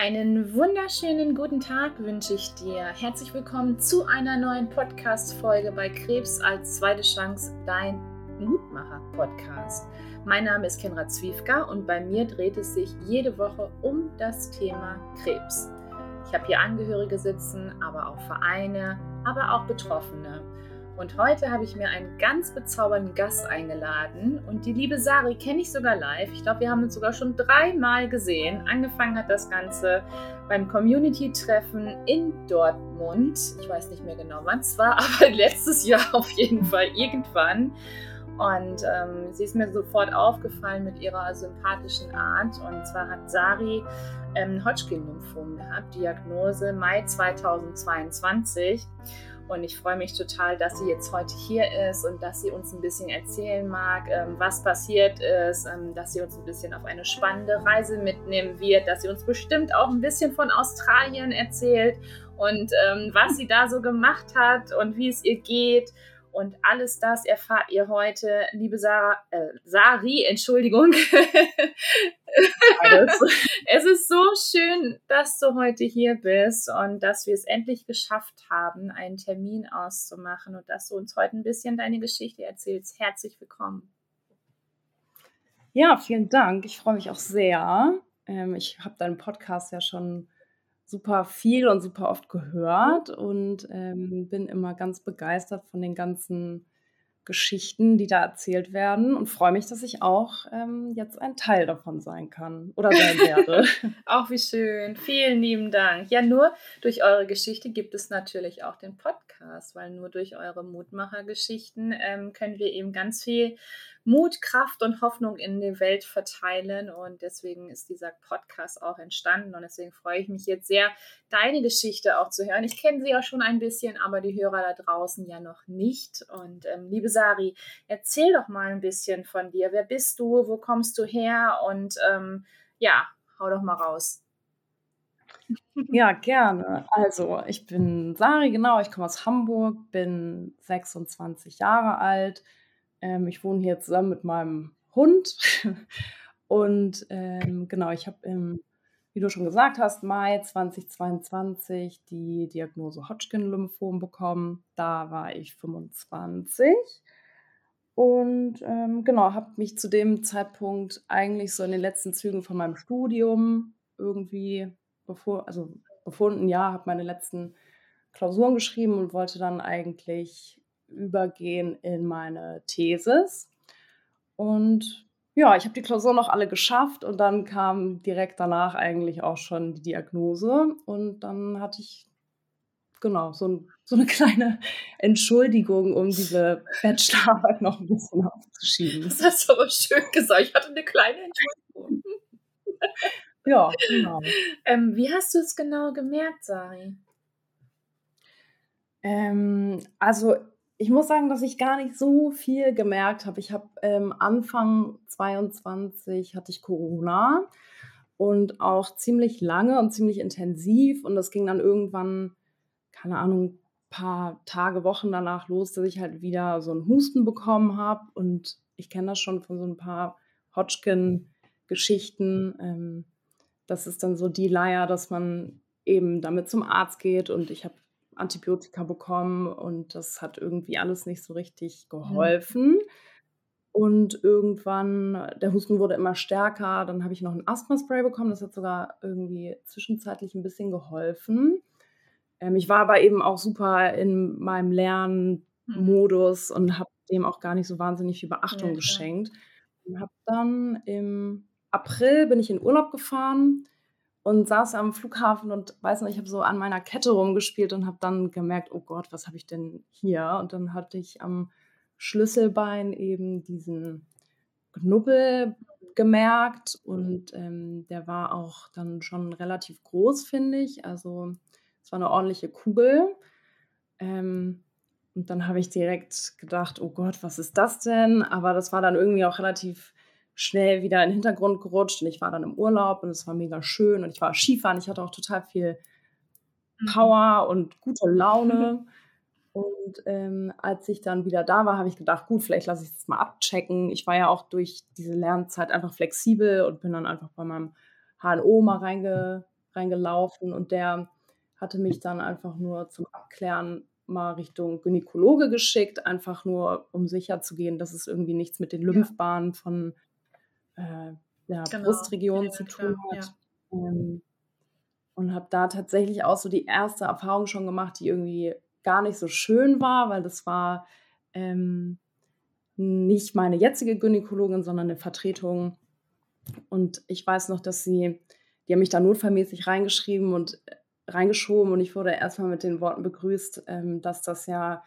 Einen wunderschönen guten Tag wünsche ich dir. Herzlich willkommen zu einer neuen Podcast-Folge bei Krebs als zweite Chance, dein Mutmacher-Podcast. Mein Name ist Kenra Zwiefka und bei mir dreht es sich jede Woche um das Thema Krebs. Ich habe hier Angehörige sitzen, aber auch Vereine, aber auch Betroffene. Und heute habe ich mir einen ganz bezaubernden Gast eingeladen. Und die liebe Sari kenne ich sogar live. Ich glaube, wir haben uns sogar schon dreimal gesehen. Angefangen hat das Ganze beim Community-Treffen in Dortmund. Ich weiß nicht mehr genau, wann es war, aber letztes Jahr auf jeden Fall irgendwann. Und ähm, sie ist mir sofort aufgefallen mit ihrer sympathischen Art. Und zwar hat Sari ähm, Hodgkin-Lymphom gehabt, Diagnose Mai 2022. Und ich freue mich total, dass sie jetzt heute hier ist und dass sie uns ein bisschen erzählen mag, ähm, was passiert ist, ähm, dass sie uns ein bisschen auf eine spannende Reise mitnehmen wird, dass sie uns bestimmt auch ein bisschen von Australien erzählt und ähm, was sie da so gemacht hat und wie es ihr geht. Und alles das erfahrt ihr heute, liebe Sarah, äh, Sari, Entschuldigung. es ist so schön, dass du heute hier bist und dass wir es endlich geschafft haben, einen Termin auszumachen und dass du uns heute ein bisschen deine Geschichte erzählst. Herzlich willkommen. Ja, vielen Dank. Ich freue mich auch sehr. Ähm, ich habe deinen Podcast ja schon super viel und super oft gehört und ähm, bin immer ganz begeistert von den ganzen Geschichten, die da erzählt werden und freue mich, dass ich auch ähm, jetzt ein Teil davon sein kann oder sein werde. auch wie schön. Vielen lieben Dank. Ja, nur durch eure Geschichte gibt es natürlich auch den Podcast, weil nur durch eure Mutmachergeschichten ähm, können wir eben ganz viel Mut, Kraft und Hoffnung in die Welt verteilen. Und deswegen ist dieser Podcast auch entstanden. Und deswegen freue ich mich jetzt sehr, deine Geschichte auch zu hören. Ich kenne sie ja schon ein bisschen, aber die Hörer da draußen ja noch nicht. Und ähm, liebe Sari, erzähl doch mal ein bisschen von dir. Wer bist du? Wo kommst du her? Und ähm, ja, hau doch mal raus. Ja, gerne. Also, ich bin Sari, genau, ich komme aus Hamburg, bin 26 Jahre alt, ähm, ich wohne hier zusammen mit meinem Hund. Und ähm, genau, ich habe im, wie du schon gesagt hast, Mai 2022 die Diagnose Hodgkin-Lymphom bekommen. Da war ich 25. Und ähm, genau, habe mich zu dem Zeitpunkt eigentlich so in den letzten Zügen von meinem Studium irgendwie bevor, also befunden, ja, habe meine letzten Klausuren geschrieben und wollte dann eigentlich übergehen in meine Thesis. Und ja, ich habe die Klausur noch alle geschafft und dann kam direkt danach eigentlich auch schon die Diagnose. Und dann hatte ich genau so, ein, so eine kleine Entschuldigung, um diese Bachelorarbeit noch ein bisschen aufzuschieben. Das hast du aber schön gesagt. Ich hatte eine kleine Entschuldigung. ja, genau. Ähm, wie hast du es genau gemerkt, Sari? Ähm, also ich muss sagen, dass ich gar nicht so viel gemerkt habe. Ich habe ähm, Anfang 22 hatte ich Corona und auch ziemlich lange und ziemlich intensiv und das ging dann irgendwann, keine Ahnung, paar Tage, Wochen danach los, dass ich halt wieder so einen Husten bekommen habe und ich kenne das schon von so ein paar Hodgkin-Geschichten. Ähm, das ist dann so die Leier, dass man eben damit zum Arzt geht und ich habe Antibiotika bekommen und das hat irgendwie alles nicht so richtig geholfen. Mhm. Und irgendwann, der Husten wurde immer stärker, dann habe ich noch ein Asthma-Spray bekommen, das hat sogar irgendwie zwischenzeitlich ein bisschen geholfen. Ähm, ich war aber eben auch super in meinem Lernmodus mhm. und habe dem auch gar nicht so wahnsinnig viel Beachtung ja, geschenkt. Und habe dann im April bin ich in Urlaub gefahren und saß am Flughafen und weiß noch, ich habe so an meiner Kette rumgespielt und habe dann gemerkt, oh Gott, was habe ich denn hier? Und dann hatte ich am Schlüsselbein eben diesen Knubbel gemerkt und ähm, der war auch dann schon relativ groß, finde ich. Also es war eine ordentliche Kugel. Ähm, und dann habe ich direkt gedacht, oh Gott, was ist das denn? Aber das war dann irgendwie auch relativ schnell wieder in den Hintergrund gerutscht und ich war dann im Urlaub und es war mega schön und ich war Skifahren. Ich hatte auch total viel mhm. Power und gute Laune. Und ähm, als ich dann wieder da war, habe ich gedacht, gut, vielleicht lasse ich das mal abchecken. Ich war ja auch durch diese Lernzeit einfach flexibel und bin dann einfach bei meinem HNO mal reinge, reingelaufen und der hatte mich dann einfach nur zum Abklären mal Richtung Gynäkologe geschickt, einfach nur, um sicher zu gehen, dass es irgendwie nichts mit den. Lymphbahnen von, äh, der Genau. Brustregion Ja, zu klar, tun ja. hat. Ähm, und habe da tatsächlich auch so die erste Erfahrung schon gemacht, die irgendwie gar nicht so schön war, weil das war, ähm, nicht meine jetzige Gynäkologin, sondern 'ne Vertretung. Und ich weiß noch, dass sie die haben mich da notfallmäßig reingeschrieben und äh, reingeschoben und ich wurde erst mal mit den Worten begrüßt, ähm, dass das ja,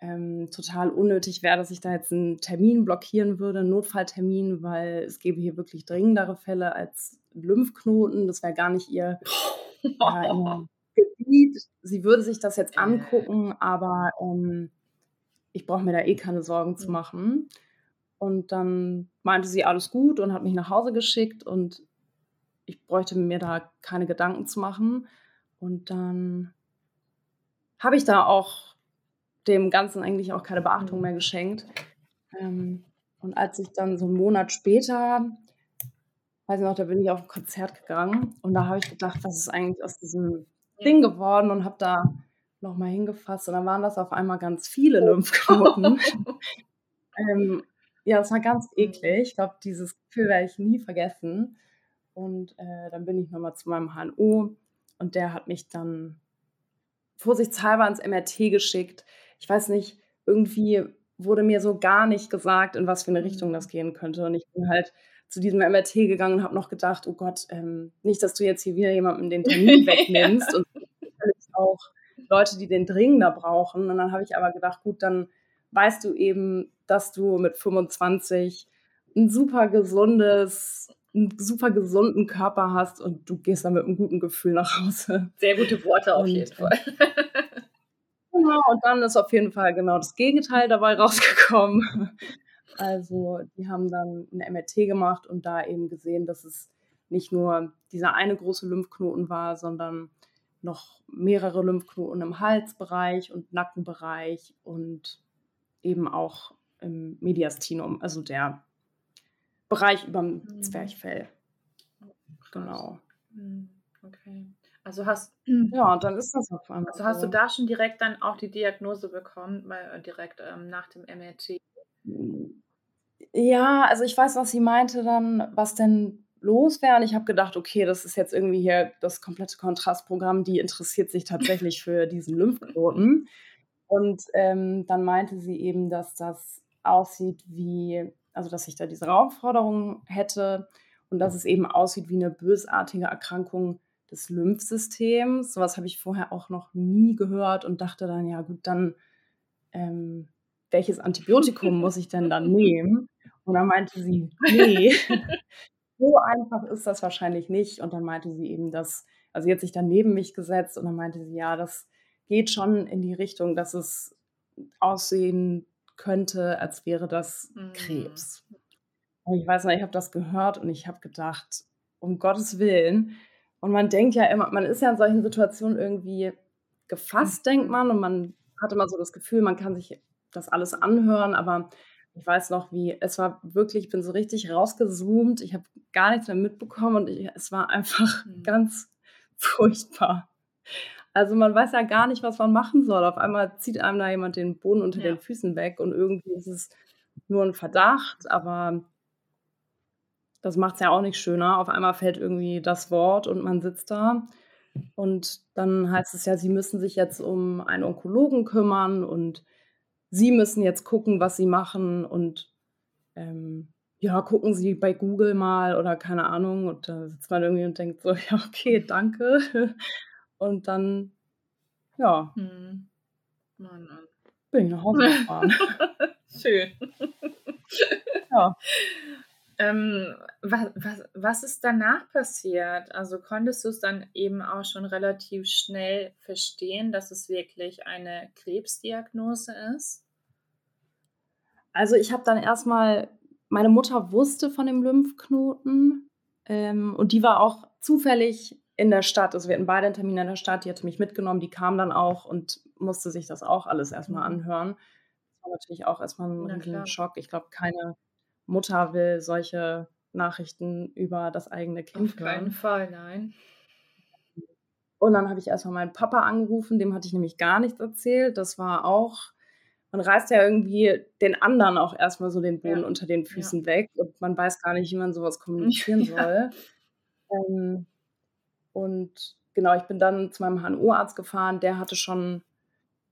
ähm, total unnötig wäre, dass ich da jetzt 'n Termin blockieren würde, 'n Notfalltermin, weil es gäbe hier wirklich dringendere Fälle als Lymphknoten. Das wäre gar nicht ihr ja, ihr Gebiet. Sie würde sich das jetzt Äh. angucken, aber, ähm, ich brauche mir da eh keine Sorgen zu Mhm. machen. Und dann meinte sie: „Alles gut“ und hat mich nach Hause geschickt und ich bräuchte mir da keine Gedanken zu machen. Und dann habe ich da auch dem Ganzen eigentlich auch keine Beachtung Mhm. mehr geschenkt. Ähm, und als ich dann so 'n Monat später weiß ich noch, da bin ich auf 'n Konzert gegangen und da habe ich gedacht: „Was ist eigentlich aus diesem. Ding geworden?“ Und habe da noch mal hingefasst und dann waren das auf einmal ganz viele Oh. Lymphknoten. Ähm, ja, das war ganz Mhm. eklig. Ich glaube, dieses Gefühl werde ich nie vergessen. Und, äh, dann bin ich noch mal zu meinem HNO und der hat mich dann vorsichtshalber ins MRT geschickt. Ich weiß nicht, irgendwie wurde mir so gar nicht gesagt, in was für 'ne Richtung das Mhm. gehen könnte. Und ich bin halt zu diesem MRT gegangen und habe noch gedacht: „Oh Gott, ähm, nicht, dass du jetzt hier wieder jemandem den Termin wegnimmst.“ Ja. Und auch Leute, die den dringender brauchen. Und dann habe ich aber gedacht: „Gut, dann weißt du eben, dass du mit 25 'n super gesundes 'n super gesunden Körper hast und du gehst da mit 'nem guten Gefühl nach Hause.“ Sehr gute Worte auf Und, jeden Fall. Genau, und dann ist auf jeden Fall genau das Gegenteil dabei rausgekommen. Also, die haben dann 'n MRT gemacht und da eben gesehen, dass es nicht nur dieser eine große Lymphknoten war, sondern noch mehrere Lymphknoten im Halsbereich und Nackenbereich und eben auch im Mediastinum, also der Bereich überm Mhm. Zwerchfell. Krass. Genau. Mhm, okay. Also hast Ja, dann ist das auf einmal also hast du da schon direkt dann auch die Diagnose bekommen, mal äh, direkt, ähm, nach dem MRT? Ja, also ich weiß, was sie meinte dann, was denn los wäre und ich habe gedacht: „Okay, das ist jetzt irgendwie hier das komplette Kontrastprogramm, die interessiert sich tatsächlich für diesen Lymphknoten.“ Und, ähm, dann meinte sie eben, dass das aussieht wie also, dass ich da diese Raumforderung hätte und dass es eben aussieht wie 'ne bösartige Erkrankung des Lymphsystems. So was habe ich vorher auch noch nie gehört und dachte dann: „Ja gut, dann, ähm, welches Antibiotikum muss ich denn dann nehmen?“ Und dann meinte sie: „Ne, so einfach ist das wahrscheinlich nicht.“ Und dann meinte sie eben, dass also sie hat sich dann neben mich gesetzt und dann meinte sie: „Ja, das geht schon in die Richtung, dass es aussehen könnte, als wäre das Mhm. Krebs.“ Und ich weiß noch, ich habe das gehört und ich habe gedacht: „Um Gottes Willen.“ Und man denkt ja immer man ist ja in solchen Situationen irgendwie gefasst, denkt Mhm. man, und man hat immer so das Gefühl, man kann sich das alles anhören, aber ich weiß noch, wie es war wirklich ich bin so richtig rausgezoomt. Ich habe gar nichts mehr mitbekommen und i es war einfach Mhm. ganz furchtbar. Also, man weiß ja gar nicht, was man machen soll. Auf einmal zieht einem da jemand den Boden unter den Ja. Füßen weg und irgendwie ist es nur 'n Verdacht, aber das macht's ja auch nicht schöner. Auf einmal fällt irgendwie das Wort und man sitzt da und dann heißt es ja, sie müssen sich jetzt um einen Onkologen kümmern und sie müssen jetzt gucken, was sie machen und, ähm, ja, gucken Sie bei Google mal oder keine Ahnung. Und da sitzt man irgendwie und denkt so: „Ja, okay, danke.“ Und dann, ja Mhm. Mann, Mann. bin ich nach Hause gefahren. Schön. Ja. Ähm, wa was was ist danach passiert? Also, konntest du's dann eben auch schon relativ schnell verstehen, dass es wirklich eine Krebsdiagnose ist? Also, ich habe dann erst mal meine Mutter wusste von dem Lymphknoten, ähm, und die war auch zufällig in der Stadt. Also, wir hatten beide 'n Termin in der Stadt, die hatte mich mitgenommen, die kam dann auch und musste sich das auch alles erst mal Mhm. anhören. Das war natürlich auch erst mal 'n Na klar. Riesenschock. Ich glaube, keine Mutter will solche Nachrichten über das eigene Kind Auf keinen hören. Fall, nein. Und dann habe ich erstmal meinen Papa angerufen, dem hatte ich nämlich gar nichts erzählt. Das war auch man reißt ja irgendwie den anderen auch erstmal so den Boden Ja. unter den Ja. Füßen weg und man weiß gar nicht, wie man sowas kommunizieren Ja. soll. Ähm, und genau, ich bin dann zu meinem HNO-Arzt gefahren. Der hatte schon,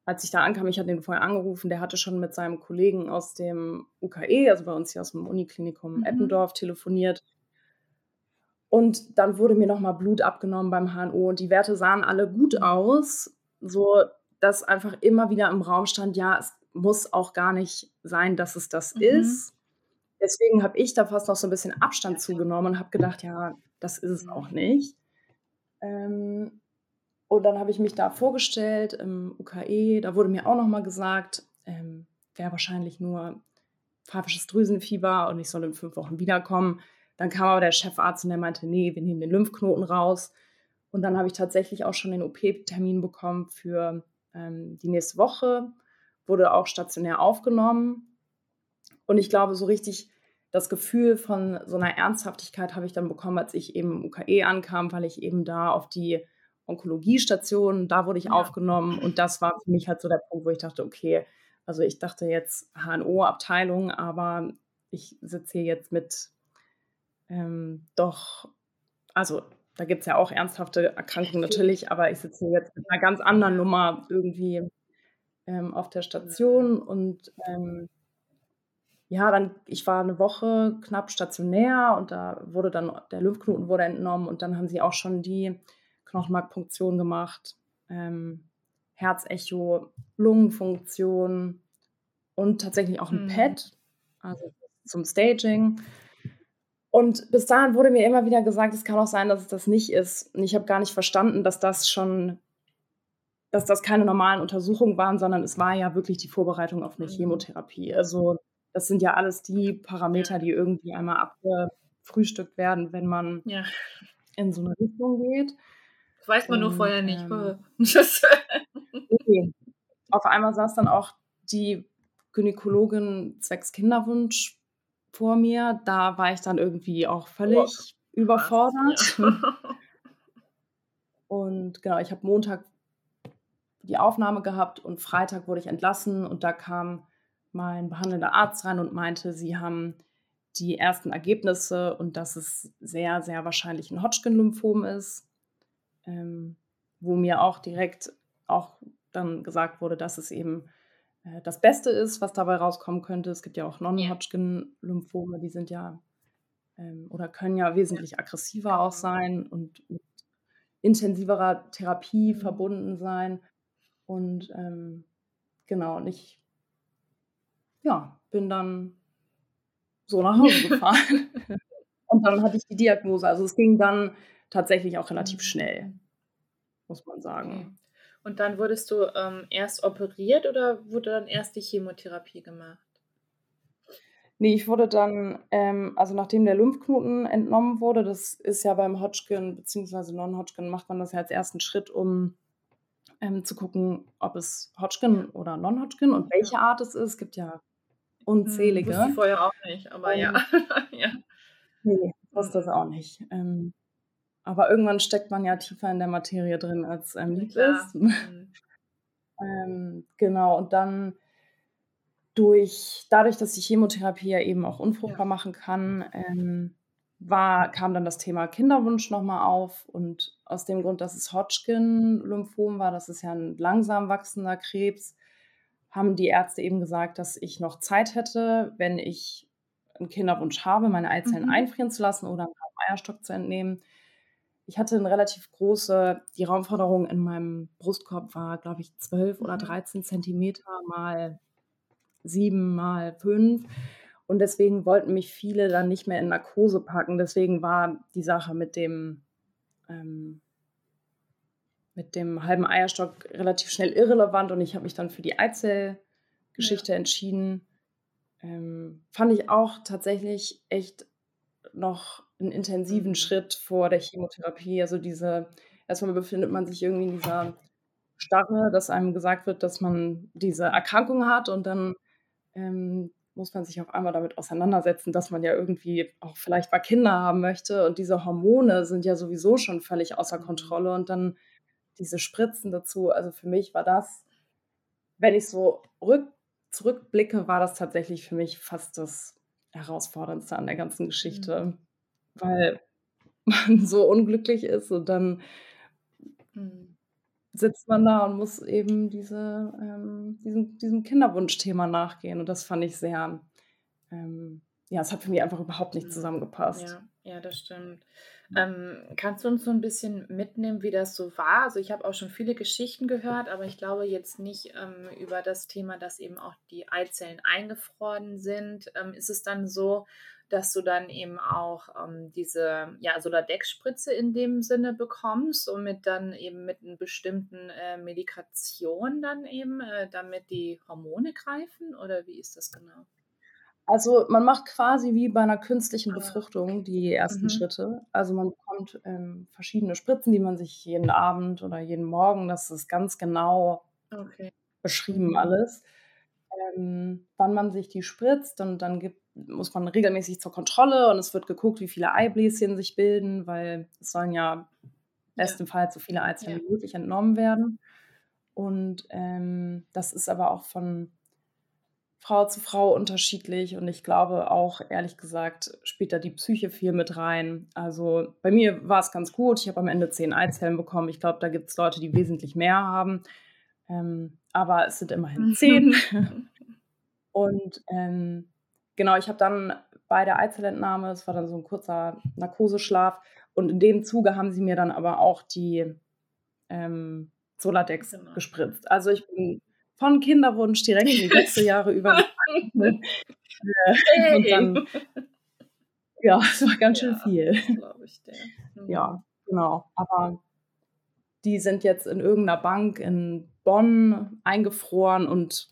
als ich da ankam, ich hatte ihn vorher angerufen, der hatte schon mit seinem Kollegen aus dem UKE, also bei uns hier aus dem Uniklinikum Mhm. Eppendorf, telefoniert. Und dann wurde mir nochmal Blut abgenommen beim HNO und die Werte sahen alle gut Mhm. aus, so dass einfach immer wieder im Raum stand, ja, es muss auch gar nicht sein, dass es das Mhm. ist. Deswegen habe ich da fast noch so ein bisschen Abstand zugenommen und habe gedacht, ja, das ist es Mhm. auch nicht. Ähm, und dann habe ich mich da vorgestellt im UKE. Da wurde mir auch nochmal gesagt, ähm, wäre wahrscheinlich nur pfeifisches Drüsenfieber und ich soll in fünf Wochen wiederkommen. Dann kam aber der Chefarzt und der meinte, nee, wir nehmen den Lymphknoten raus. Und dann habe ich tatsächlich auch schon den OP-Termin bekommen für ähm, die nächste Woche, wurde auch stationär aufgenommen. Und ich glaube, so richtig das Gefühl von so einer Ernsthaftigkeit habe ich dann bekommen, als ich eben im UKE ankam, weil ich eben da auf die Onkologiestation, da wurde ich Ja. aufgenommen und das war für mich halt so der Punkt, wo ich dachte, okay, also ich dachte jetzt HNO-Abteilung, aber ich sitze hier jetzt mit ähm, doch, also da gibt es ja auch ernsthafte Erkrankungen natürlich, aber ich sitze hier jetzt mit einer ganz anderen. Nummer irgendwie ähm, auf der Station und ähm, ja, dann, ich war eine Woche knapp stationär und da wurde dann, der Lymphknoten wurde entnommen und dann haben sie auch schon die Knochenmarkpunktion gemacht, ähm, Herzecho, Lungenfunktion und tatsächlich auch ein Mhm. PET, also zum Staging. Und bis dahin wurde mir immer wieder gesagt, es kann auch sein, dass es das nicht ist. Und ich habe gar nicht verstanden, dass das schon, dass das keine normalen Untersuchungen waren, sondern es war ja wirklich die Vorbereitung auf eine Mhm. Chemotherapie. Also das sind ja alles die Parameter, die irgendwie einmal abgefrühstückt werden, wenn man Ja. in so eine Richtung geht. Weiß man nur vorher nicht. ähm, Okay. Auf einmal saß dann auch die Gynäkologin zwecks Kinderwunsch vor mir. Da war ich dann irgendwie auch völlig überfordert. Ja. Und genau, ich habe Montag die Aufnahme gehabt und Freitag wurde ich entlassen und da kam mein behandelnder Arzt rein und meinte, sie haben die ersten Ergebnisse und dass es sehr, sehr wahrscheinlich ein Hodgkin-Lymphom ist, ähm, wo mir auch direkt auch dann gesagt wurde, dass es eben äh, das Beste ist, was dabei rauskommen könnte. Es gibt ja auch Non-Hodgkin-Lymphome, die sind ja ähm, oder können ja wesentlich aggressiver auch sein und mit intensiverer Therapie Mhm. verbunden sein. Und ähm, genau, und ich ja, bin dann so nach Hause gefahren. und dann hatte ich die Diagnose. Also es ging dann tatsächlich auch relativ schnell, muss man sagen. Und dann wurdest du ähm, erst operiert oder wurde dann erst die Chemotherapie gemacht? Nee, ich wurde dann, ähm, also nachdem der Lymphknoten entnommen wurde, das ist ja beim Hodgkin bzw. Non-Hodgkin, macht man das ja als ersten Schritt, um ähm, zu gucken, ob es Hodgkin oder Non-Hodgkin und welche Art es ist. Es gibt ja Hm, unzählige. wusste ich vorher auch nicht, aber ja. Und ja. nee, ich wusste das auch nicht. Ähm, aber irgendwann steckt man ja tiefer in der Materie drin, als einem lieb ist. Mhm. Ähm, genau, und dann durch, dadurch, dass die Chemotherapie ja eben auch unfruchtbar Ja. machen kann, ähm, war, kam dann das Thema Kinderwunsch nochmal auf. Und aus dem Grund, dass es Hodgkin-Lymphom war, das ist ja ein langsam wachsender Krebs, haben die Ärzte eben gesagt, dass ich noch Zeit hätte, wenn ich einen Kinderwunsch habe, meine Eizellen Mhm. einfrieren zu lassen oder einen Eierstock zu entnehmen. Ich hatte eine relativ große, die Raumforderung in meinem Brustkorb war, glaube ich, 12 oder Mhm. 13 Zentimeter mal 7 mal 5. Und deswegen wollten mich viele dann nicht mehr in Narkose packen. Deswegen war die Sache mit dem, ähm, mit dem halben Eierstock relativ schnell irrelevant und ich habe mich dann für die Ja. Eizellgeschichte entschieden. Ähm, fand ich auch tatsächlich echt noch einen intensiven Mhm. Schritt vor der Chemotherapie. Also diese, erstmal befindet man sich irgendwie in dieser Starre, dass einem gesagt wird, dass man diese Erkrankung hat und dann ähm, muss man sich auf einmal damit auseinandersetzen, dass man ja irgendwie auch vielleicht mal Kinder haben möchte und diese Hormone sind ja sowieso schon völlig außer Mhm. Kontrolle und dann diese Spritzen dazu. Also für mich war das, wenn ich so rück, zurückblicke, war das tatsächlich für mich fast das Herausforderndste an der ganzen Geschichte, mhm. Weil man so unglücklich ist und dann mhm. sitzt man da und muss eben diese, ähm, diesem, diesem Kinderwunschthema nachgehen. Und das fand ich sehr, ähm, ja, es hat für mich einfach überhaupt nicht mhm. zusammengepasst. Ja, ja das stimmt. Ähm, kannst du uns so ein bisschen mitnehmen, wie das so war? Also ich habe auch schon viele Geschichten gehört, aber ich glaube jetzt nicht ähm, über das Thema, dass eben auch die Eizellen eingefroren sind. Ähm, ist es dann so, dass du dann eben auch ähm, diese ja, Soladex-Spritze in dem Sinne bekommst und mit dann eben mit einer bestimmten äh, Medikation dann eben, äh, damit die Hormone greifen? Oder wie ist das genau? Also, man macht quasi wie bei einer künstlichen ah, Befruchtung die ersten Mhm. Schritte. Also, man bekommt, ähm, verschiedene Spritzen, die man sich jeden Abend oder jeden Morgen das ist ganz genau Okay. beschrieben Mhm. alles, ähm, wann man sich die spritzt und dann gibt muss man regelmäßig zur Kontrolle und es wird geguckt, wie viele Eibläschen sich bilden, weil es sollen ja Ja. bestenfalls so viele Eizellen Ja. wie möglich entnommen werden. Und, ähm, das ist aber auch von Frau zu Frau unterschiedlich und ich glaube auch, ehrlich gesagt, spielt da die Psyche viel mit rein. Also bei mir war es ganz gut. Ich habe am Ende zehn Eizellen bekommen. Ich glaube, da gibt es Leute, die wesentlich mehr haben. Ähm, aber es sind immerhin zehn. und ähm, genau, ich habe dann bei der Eizellentnahme, es war dann so ein kurzer Narkoseschlaf, und in dem Zuge haben sie mir dann aber auch die ähm, Soladex genau. gespritzt. Also ich bin von Kinderwunsch direkt in die letzte Jahre über. und dann, ja, es war ganz schön ja, viel. Ich. Mhm. Ja, genau. Aber die sind jetzt in irgendeiner Bank in Bonn eingefroren und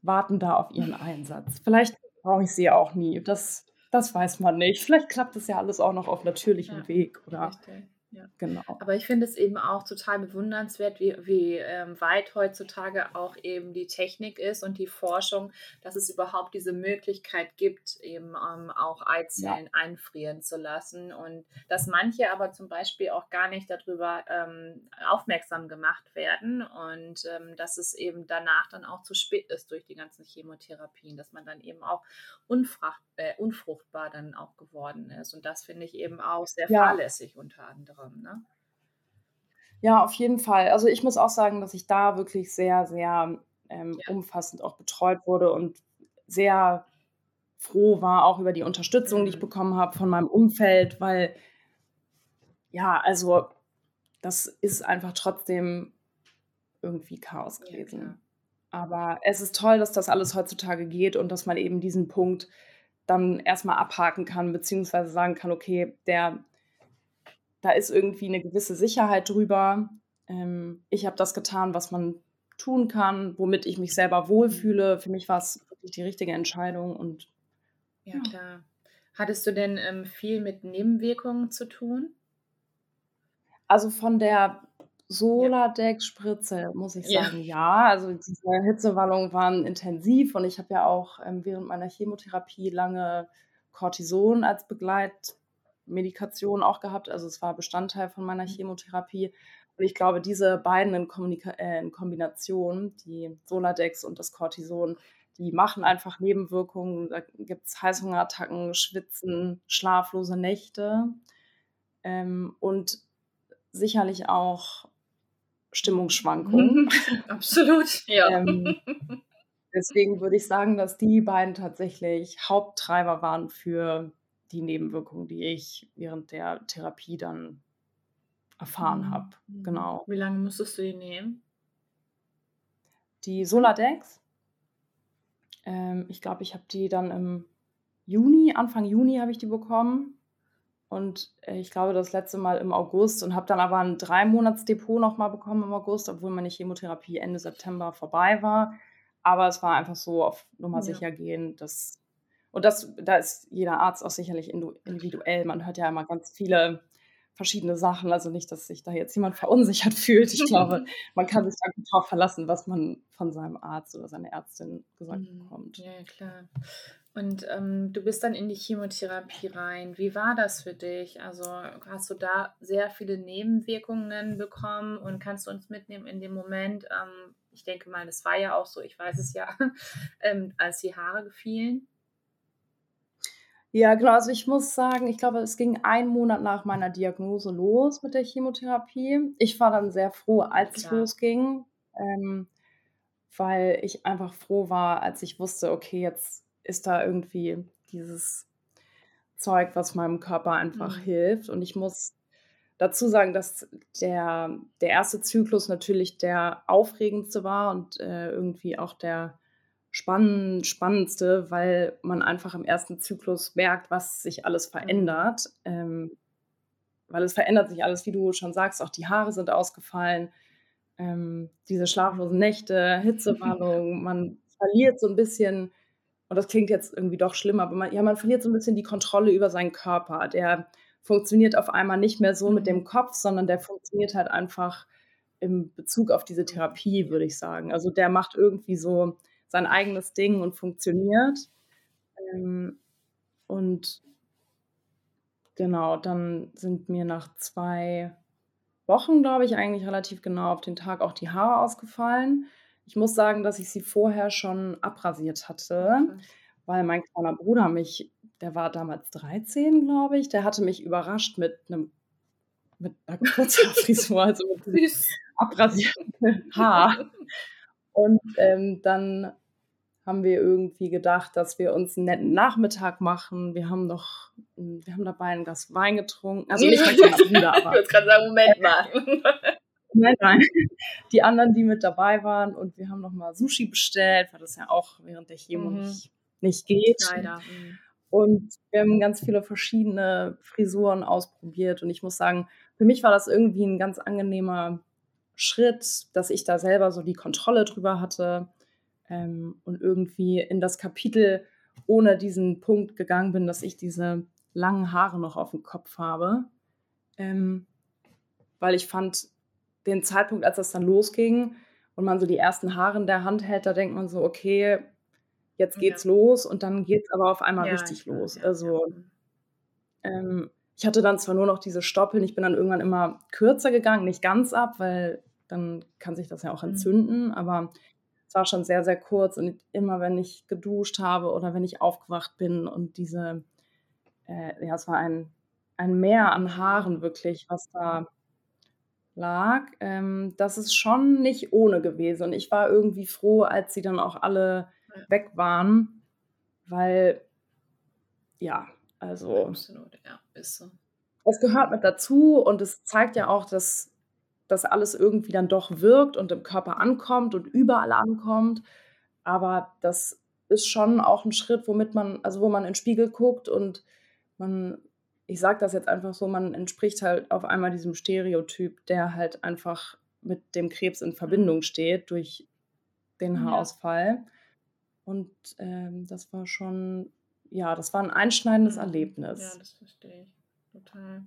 warten da auf ihren Einsatz. Vielleicht brauche ich sie auch nie. Das, das weiß man nicht. Vielleicht klappt das ja alles auch noch auf natürlichem ja, Weg. Oder richtig. Ja. Genau. Aber ich finde es eben auch total bewundernswert, wie, wie ähm, weit heutzutage auch eben die Technik ist und die Forschung, dass es überhaupt diese Möglichkeit gibt, eben ähm, auch Eizellen ja. einfrieren zu lassen und dass manche aber zum Beispiel auch gar nicht darüber ähm, aufmerksam gemacht werden und ähm, dass es eben danach dann auch zu spät ist durch die ganzen Chemotherapien, dass man dann eben auch äh, unfruchtbar dann auch geworden ist. Und das finde ich eben auch sehr ja. fahrlässig unter anderem. Ne? Ja, auf jeden Fall. Also ich muss auch sagen, dass ich da wirklich sehr, sehr ähm, ja. umfassend auch betreut wurde und sehr froh war auch über die Unterstützung, die ich mhm. bekommen habe von meinem Umfeld, weil ja, also das ist einfach trotzdem irgendwie Chaos gewesen. Ja, Aber es ist toll, dass das alles heutzutage geht und dass man eben diesen Punkt dann erstmal abhaken kann, beziehungsweise sagen kann, okay, der, da ist irgendwie eine gewisse Sicherheit drüber. Ähm, ich habe das getan, was man tun kann, womit ich mich selber wohlfühle. Für mich war es wirklich die richtige Entscheidung und ja, ja. klar. Hattest du denn ähm, viel mit Nebenwirkungen zu tun? Also von der Soladex-Spritze, muss ich Ja. sagen, ja. Also, diese Hitzewallungen waren intensiv und ich habe ja auch, ähm, während meiner Chemotherapie lange Cortison als Begleitmedikation auch gehabt. Also, es war Bestandteil von meiner mhm. Chemotherapie. Und ich glaube, diese beiden in Kommunika äh, in Kombination, die Soladex und das Cortison, die machen einfach Nebenwirkungen. Da gibt es Heißhungerattacken, Schwitzen, schlaflose Nächte, ähm, und sicherlich auch Stimmungsschwankungen. Absolut, ja. Ähm, deswegen würde ich sagen, dass die beiden tatsächlich Haupttreiber waren für die Nebenwirkungen, die ich während der Therapie dann erfahren mhm. habe. Genau. Wie lange musstest du die nehmen? Die Soladex. Ähm, ich glaube, ich habe die dann im Juni, Anfang Juni habe ich die bekommen. Und äh, ich glaube, das letzte Mal im August und habe dann aber ein Drei-Monats-Depot nochmal bekommen im August, obwohl meine Chemotherapie Ende September vorbei war. Aber es war einfach so auf Nummer ja. sicher gehen. Dass, und das, da ist jeder Arzt auch sicherlich individuell. Man hört ja immer ganz viele verschiedene Sachen. Also nicht, dass sich da jetzt jemand verunsichert fühlt. Ich glaube, man kann sich einfach darauf verlassen, was man von seinem Arzt oder seiner Ärztin gesagt mhm. bekommt. Ja, klar. Und ähm, du bist dann in die Chemotherapie rein. Wie war das für dich? Also hast du da sehr viele Nebenwirkungen bekommen und kannst du uns mitnehmen in dem Moment? Ähm, ich denke mal, das war ja auch so, ich weiß es ja, ähm, als die Haare gefielen. Ja, genau. Also ich muss sagen, ich glaube, es ging einen Monat nach meiner Diagnose los mit der Chemotherapie. Ich war dann sehr froh, als es losging, ähm, weil ich einfach froh war, als ich wusste, okay, jetzt ist da irgendwie dieses Zeug, was meinem Körper einfach Mhm. hilft. Und ich muss dazu sagen, dass der, der erste Zyklus natürlich der aufregendste war und äh, irgendwie auch der spann spannendste, weil man einfach im ersten Zyklus merkt, was sich alles mhm. verändert. Ähm, weil es verändert sich alles, wie du schon sagst, auch die Haare sind ausgefallen, ähm, diese schlaflosen Nächte, Hitzewallung, man verliert so ein bisschen und das klingt jetzt irgendwie doch schlimm, aber man, ja, man verliert so ein bisschen die Kontrolle über seinen Körper. Der funktioniert auf einmal nicht mehr so mit dem mhm. Kopf, sondern der funktioniert halt einfach im Bezug auf diese Therapie, würde ich sagen. Also der macht irgendwie so sein eigenes Ding und funktioniert. Ähm, und genau, dann sind mir nach zwei Wochen, glaube ich, eigentlich relativ genau auf den Tag auch die Haare ausgefallen. Ich muss sagen, dass ich sie vorher schon abrasiert hatte, Okay. weil mein kleiner Bruder mich der war damals 13, glaube ich, der hatte mich überrascht mit einem mit 'ner Kurzhaarfrisur, also mit Süß. abrasiertem Haar. Und, ähm, dann haben wir irgendwie gedacht, dass wir uns einen netten Nachmittag machen. Wir haben noch wir haben dabei ein Glas Wein getrunken. Also nicht mein kleiner Bruder, aber Ich wollte grade sagen: „Moment mal.“ Nein, nein. Die anderen, die mit dabei waren und wir haben noch mal Sushi bestellt, weil das ja auch während der Chemo Mhm. nicht nicht geht. Leider, mhm. Und wir haben ganz viele verschiedene Frisuren ausprobiert und ich muss sagen, für mich war das irgendwie ein ganz angenehmer Schritt, dass ich da selber so die Kontrolle drüber hatte, ähm, und irgendwie in das Kapitel ohne diesen Punkt gegangen bin, dass ich diese langen Haare noch auf dem Kopf habe. Ähm, weil ich fand den Zeitpunkt, als das dann losging und man so die ersten Haare in der Hand hält, da denkt man so: „Okay, jetzt geht's ja. los“ und dann geht's aber auf einmal ja, richtig los. Ja, also, ähm, ich hatte dann zwar nur noch diese Stoppeln, ich bin dann irgendwann immer kürzer gegangen, nicht ganz ab, weil dann kann sich das ja auch mhm. entzünden, mhm. aber es war schon sehr, sehr kurz und immer wenn ich geduscht habe oder wenn ich aufgewacht bin und diese, äh, ja, es war ein, ein Meer an Haaren wirklich, was da lag, ähm, das ist schon nicht ohne gewesen. Und ich war irgendwie froh, als sie dann auch alle weg waren, weil, ja, also. Absolut, ja, ist so. Es gehört mit dazu und es zeigt ja auch, dass das alles irgendwie dann doch wirkt und im Körper ankommt und überall ankommt. Aber das ist schon auch ein Schritt, womit man, also wo man in den Spiegel guckt und man, ich sage das jetzt einfach so, man entspricht halt auf einmal diesem Stereotyp, der halt einfach mit dem Krebs in Verbindung steht durch den Haarausfall. Ja. Und ähm, das war schon, ja, das war ein einschneidendes mhm. Erlebnis. Ja, das verstehe ich. Total.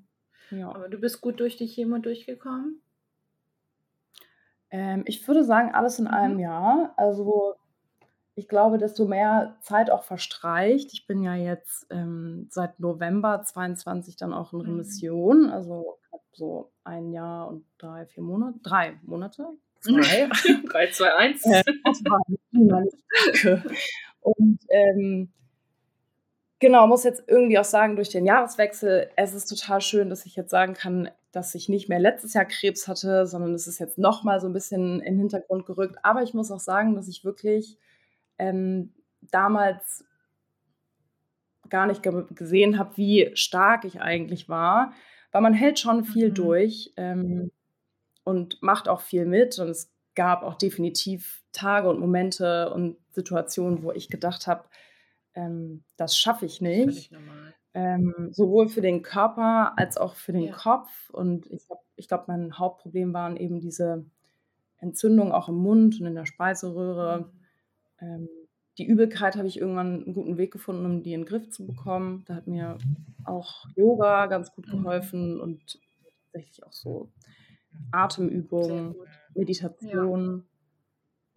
Ja. Aber du bist gut durch die Chemo durchgekommen? Ähm, ich würde sagen, alles in mhm. einem Jahr. Also ich glaube, desto mehr Zeit auch verstreicht. Ich bin ja jetzt ähm, seit November 22 dann auch in mhm. Remission. Also so ein Jahr und drei, vier Monate, drei Monate. Zwei. 3, 2, 1. Äh, und ähm, genau, muss jetzt irgendwie auch sagen, durch den Jahreswechsel, es ist total schön, dass ich jetzt sagen kann, dass ich nicht mehr letztes Jahr Krebs hatte, sondern es ist jetzt noch mal so ein bisschen in den Hintergrund gerückt. Aber ich muss auch sagen, dass ich wirklich ähm, damals gar nicht ge gesehen habe, wie stark ich eigentlich war, weil man hält schon viel mhm. durch ähm, und macht auch viel mit und es gab auch definitiv Tage und Momente und Situationen, wo ich gedacht habe, ähm, das schaffe ich nicht. Ähm, sowohl für den Körper als auch für den ja. Kopf. Und ich, ich glaube, mein Hauptproblem waren eben diese Entzündungen auch im Mund und in der Speiseröhre. Mhm. Ähm, die Übelkeit habe ich irgendwann einen guten Weg gefunden, um die in den Griff zu bekommen. Da hat mir auch Yoga ganz gut mhm. geholfen und tatsächlich auch so Atemübungen, Meditation.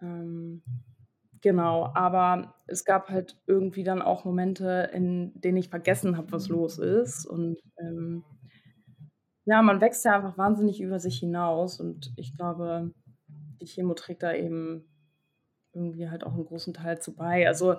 Ja. Ähm, Genau, aber es gab halt irgendwie dann auch Momente, in denen ich vergessen habe, was los ist und, ähm ja, man wächst ja einfach wahnsinnig über sich hinaus und ich glaube, die Chemo trägt da eben irgendwie halt auch 'n großen Teil zu bei. Also,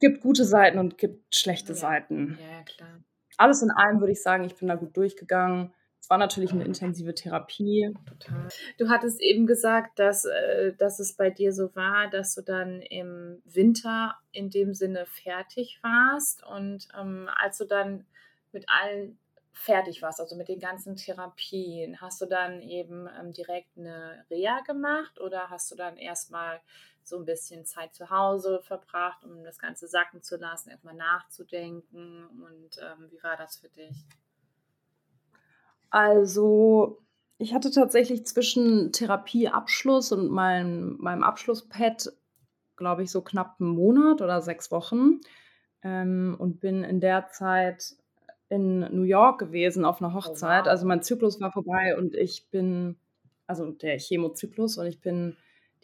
gibt gute Seiten und gibt schlechte Ja. Seiten. Ja, klar. Alles in allem würde ich sagen, ich bin da gut durchgegangen. Es war natürlich 'ne intensive Therapie. Total. Du hattest eben gesagt, dass äh, dass es bei dir so war, dass du dann im Winter in dem Sinne fertig warst und, ähm, als du dann mit allen fertig warst, also mit den ganzen Therapien, hast du dann eben, ähm, direkt 'ne Reha gemacht oder hast du dann erst mal so 'n bisschen Zeit zu Hause verbracht, um das Ganze sacken zu lassen, erst mal nachzudenken und, ähm, wie war das für dich? Also, ich hatte tatsächlich zwischen Therapieabschluss und meinem meinem Abschluss-Pad, glaube ich, so knapp 'n Monat oder 6 Wochen, ähm, und bin in der Zeit in New York gewesen auf 'ner Oh, Hochzeit. Also, wow. mein Zyklus war vorbei und ich bin also, der Chemozyklus und ich bin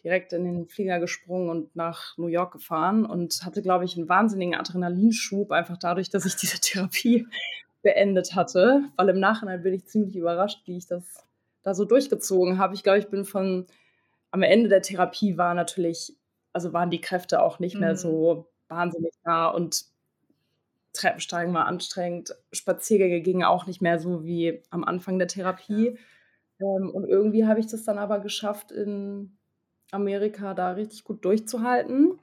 direkt in den Flieger gesprungen und nach New York gefahren und hatte, glaube ich, 'n wahnsinnigen Adrenalinschub, einfach dadurch, dass ich diese Therapie beendet hatte, weil im Nachhinein bin ich ziemlich überrascht, wie ich das da so durchgezogen habe. Ich glaube, ich bin von am Ende der Therapie war natürlich also, waren die Kräfte auch nicht mehr Mhm. so wahnsinnig da und Treppensteigen war anstrengend. Spaziergänge gingen auch nicht mehr so wie am Anfang der Ja. Therapie. Ähm, und irgendwie habe ich das dann aber geschafft, in Amerika da richtig gut durchzuhalten.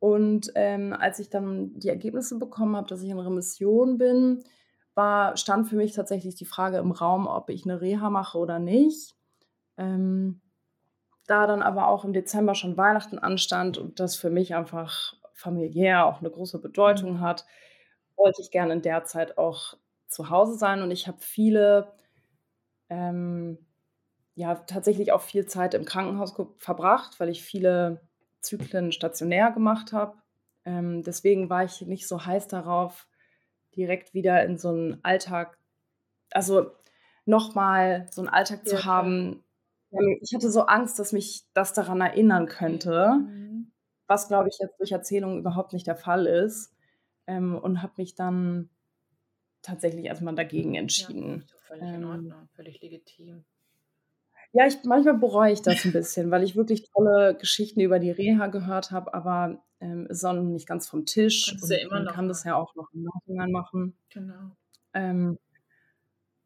Und, ähm, als ich dann die Ergebnisse bekommen habe, dass ich in Remission bin, war stand für mich tatsächlich die Frage im Raum, ob ich 'ne Reha mache oder nicht. Ähm, da dann aber auch im Dezember schon Weihnachten anstand und das für mich einfach familiär auch 'ne große Bedeutung Mhm. hat, wollte ich gerne in der Zeit auch zu Hause sein und ich habe viele ähm, ja, tatsächlich auch viel Zeit im Krankenhaus verbracht, weil ich viele Zyklen stationär gemacht habe. Ähm, deswegen war ich nicht so heiß darauf, direkt wieder in so 'n Alltag also, noch mal so 'n Alltag Ja, zu haben. Ähm, ich hatte so Angst, dass mich das daran erinnern könnte, Mhm. was, glaube ich, jetzt durch Erzählungen überhaupt nicht der Fall ist, ähm, und habe mich dann tatsächlich erst mal dagegen Ja, entschieden. doch völlig in Ähm Ordnung, völlig legitim. Ja, ich manchmal bereue ich das 'n bisschen, weil ich wirklich tolle Geschichten über die Reha gehört habe, aber, ähm, ist auch noch nicht ganz vom Tisch Kannst ja und immer man kann das ja auch noch im Nachhinein machen. Genau. Ähm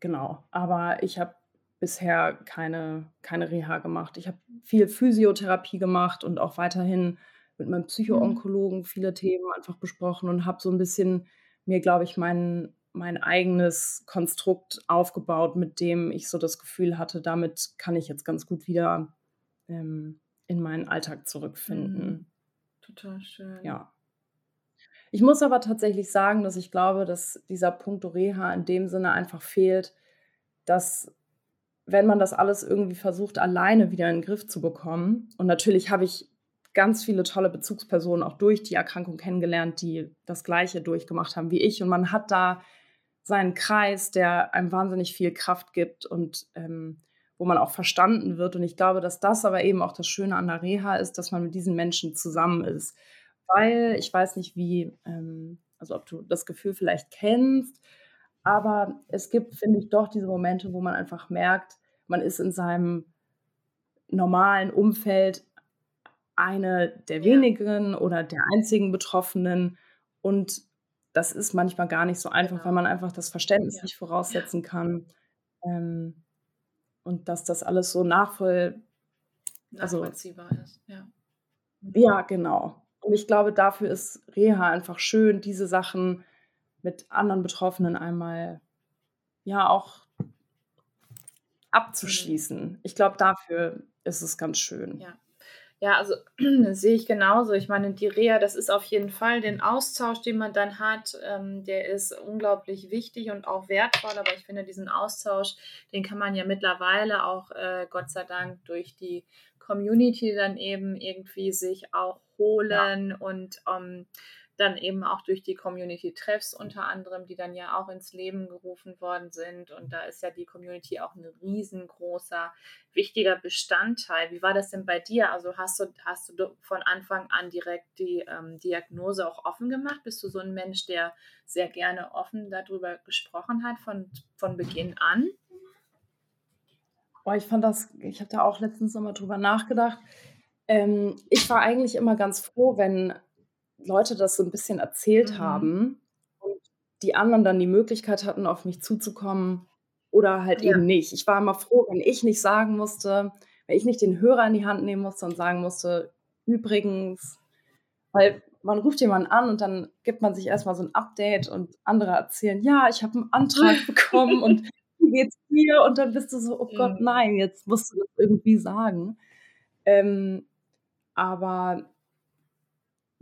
genau, aber ich habe bisher keine keine Reha gemacht. Ich habe viel Physiotherapie gemacht und auch weiterhin mit meinem Mhm. Psychoonkologen viele Themen einfach besprochen und habe so 'n bisschen mir, glaube ich, mein mein eigenes Konstrukt aufgebaut, mit dem ich so das Gefühl hatte, damit kann ich jetzt ganz gut wieder, ähm, in meinen Alltag Mhm. zurückfinden. Total schön. Ja. Ich muss aber tatsächlich sagen, dass ich glaube, dass dieser Punkto Reha in dem Sinne einfach fehlt, dass wenn man das alles irgendwie versucht, alleine wieder in 'n Griff zu bekommen und natürlich habe ich ganz viele tolle Bezugspersonen auch durch die Erkrankung kennengelernt, die das Gleiche durchgemacht haben wie ich und man hat da seinen Kreis, der einem wahnsinnig viel Kraft gibt und, ähm, wo man auch verstanden wird und ich glaube, dass das aber eben auch das Schöne an der Reha ist, dass man mit diesen Menschen zusammen ist. Weil ich weiß nicht, wie ähm, also, ob du das Gefühl vielleicht kennst, aber es gibt, finde ich, doch diese Momente, wo man einfach merkt, man ist in seinem normalen Umfeld eine der wenigen oder der einzigen Betroffenen und das ist manchmal gar nicht so einfach, weil Genau. man einfach das Verständnis Ja. nicht voraussetzen kann, ähm, und dass das alles so nachvoll also Nachvollziehbar ist, ja. Mhm. Ja, genau. Und ich glaube, dafür ist Reha einfach schön, diese Sachen mit anderen Betroffenen einmal, ja, auch Mhm. abzuschließen. Ich glaube, dafür ist es ganz schön. Ja. Ja, also, sehe ich genauso. Ich meine, die Reha, das ist auf jeden Fall den Austausch, den man dann hat, ähm, der ist unglaublich wichtig und auch wertvoll, aber ich finde, diesen Austausch, den kann man ja mittlerweile auch, äh, Gott sei Dank durch die Community dann eben irgendwie sich auch Ja. holen und, ähm, dann eben auch durch die Community-Treffs unter anderem, die dann ja auch ins Leben gerufen worden sind. Und da ist ja die Community auch ein riesengroßer, wichtiger Bestandteil. Wie war das denn bei dir? Also hast du, hast du von Anfang an direkt die ähm, Diagnose auch offen gemacht? Bist du so ein Mensch, der sehr gerne offen darüber gesprochen hat von, von Beginn an? Boah, ich fand das, ich habe da auch letztens nochmal drüber nachgedacht. Ähm, ich war eigentlich immer ganz froh, wenn Leute das so ein bisschen erzählt Mhm. haben und die anderen dann die Möglichkeit hatten, auf mich zuzukommen oder halt eben nicht. Ich war immer froh, wenn ich nicht sagen musste wenn ich nicht den Hörer in die Hand nehmen musste und sagen musste: „Übrigens“ weil man ruft jemanden an und dann gibt man sich erstmal so ein Update und andere erzählen: „Ja, ich habe einen Antrag bekommen und wie geht's dir?“ Und dann bist du so: „Oh Gott, nein, jetzt musst du das irgendwie sagen.“ Ähm, aber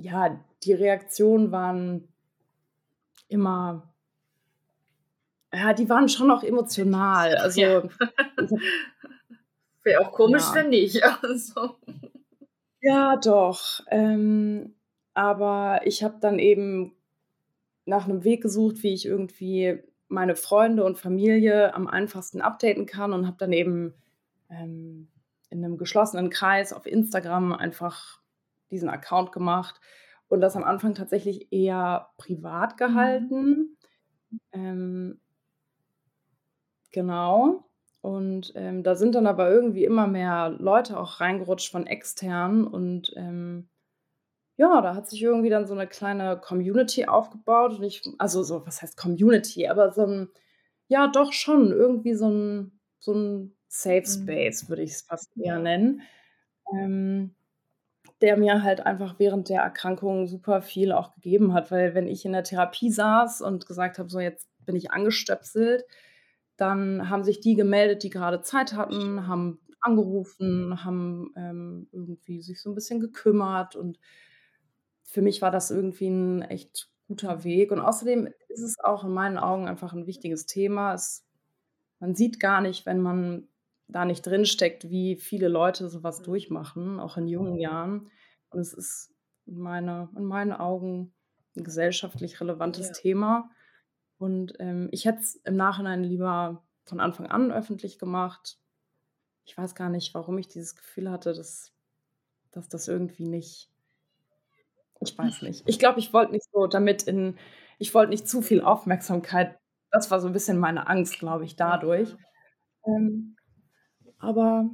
ja, die Reaktionen waren immer ja, die waren schon auch emotional. Also, ja. Wäre auch komisch, ja. wenn nicht. Also. Ja, doch. Ähm, aber ich habe dann eben nach einem Weg gesucht, wie ich irgendwie meine Freunde und Familie am einfachsten updaten kann und habe dann eben ähm, in einem geschlossenen Kreis auf Instagram einfach diesen Account gemacht und das am Anfang tatsächlich eher privat mhm. gehalten. Mhm. Ähm, genau. Und ähm, da sind dann aber irgendwie immer mehr Leute auch reingerutscht von extern und ähm, ja, da hat sich irgendwie dann so eine kleine Community aufgebaut und ich, also so, was heißt Community, aber so ein, ja, doch schon irgendwie so ein, so ein Safe mhm. Space, würde ich es fast eher nennen. Ähm, der mir halt einfach während der Erkrankung super viel auch gegeben hat, weil wenn ich in der Therapie saß und gesagt habe, so jetzt bin ich angestöpselt, dann haben sich die gemeldet, die gerade Zeit hatten, haben angerufen, haben ähm, irgendwie sich so ein bisschen gekümmert und für mich war das irgendwie ein echt guter Weg und außerdem ist es auch in meinen Augen einfach ein wichtiges Thema. Es, man sieht gar nicht, wenn man da nicht drinsteckt, wie viele Leute sowas mhm. durchmachen, auch in jungen Jahren. Und es ist in, meine, in meinen Augen ein gesellschaftlich relevantes ja. Thema. Und ähm, ich hätte es im Nachhinein lieber von Anfang an öffentlich gemacht. Ich weiß gar nicht, warum ich dieses Gefühl hatte, dass, dass das irgendwie nicht. Ich weiß nicht. Ich glaube, ich wollte nicht so damit in, ich wollte nicht zu viel Aufmerksamkeit. Das war so ein bisschen meine Angst, glaube ich, dadurch. Ähm, aber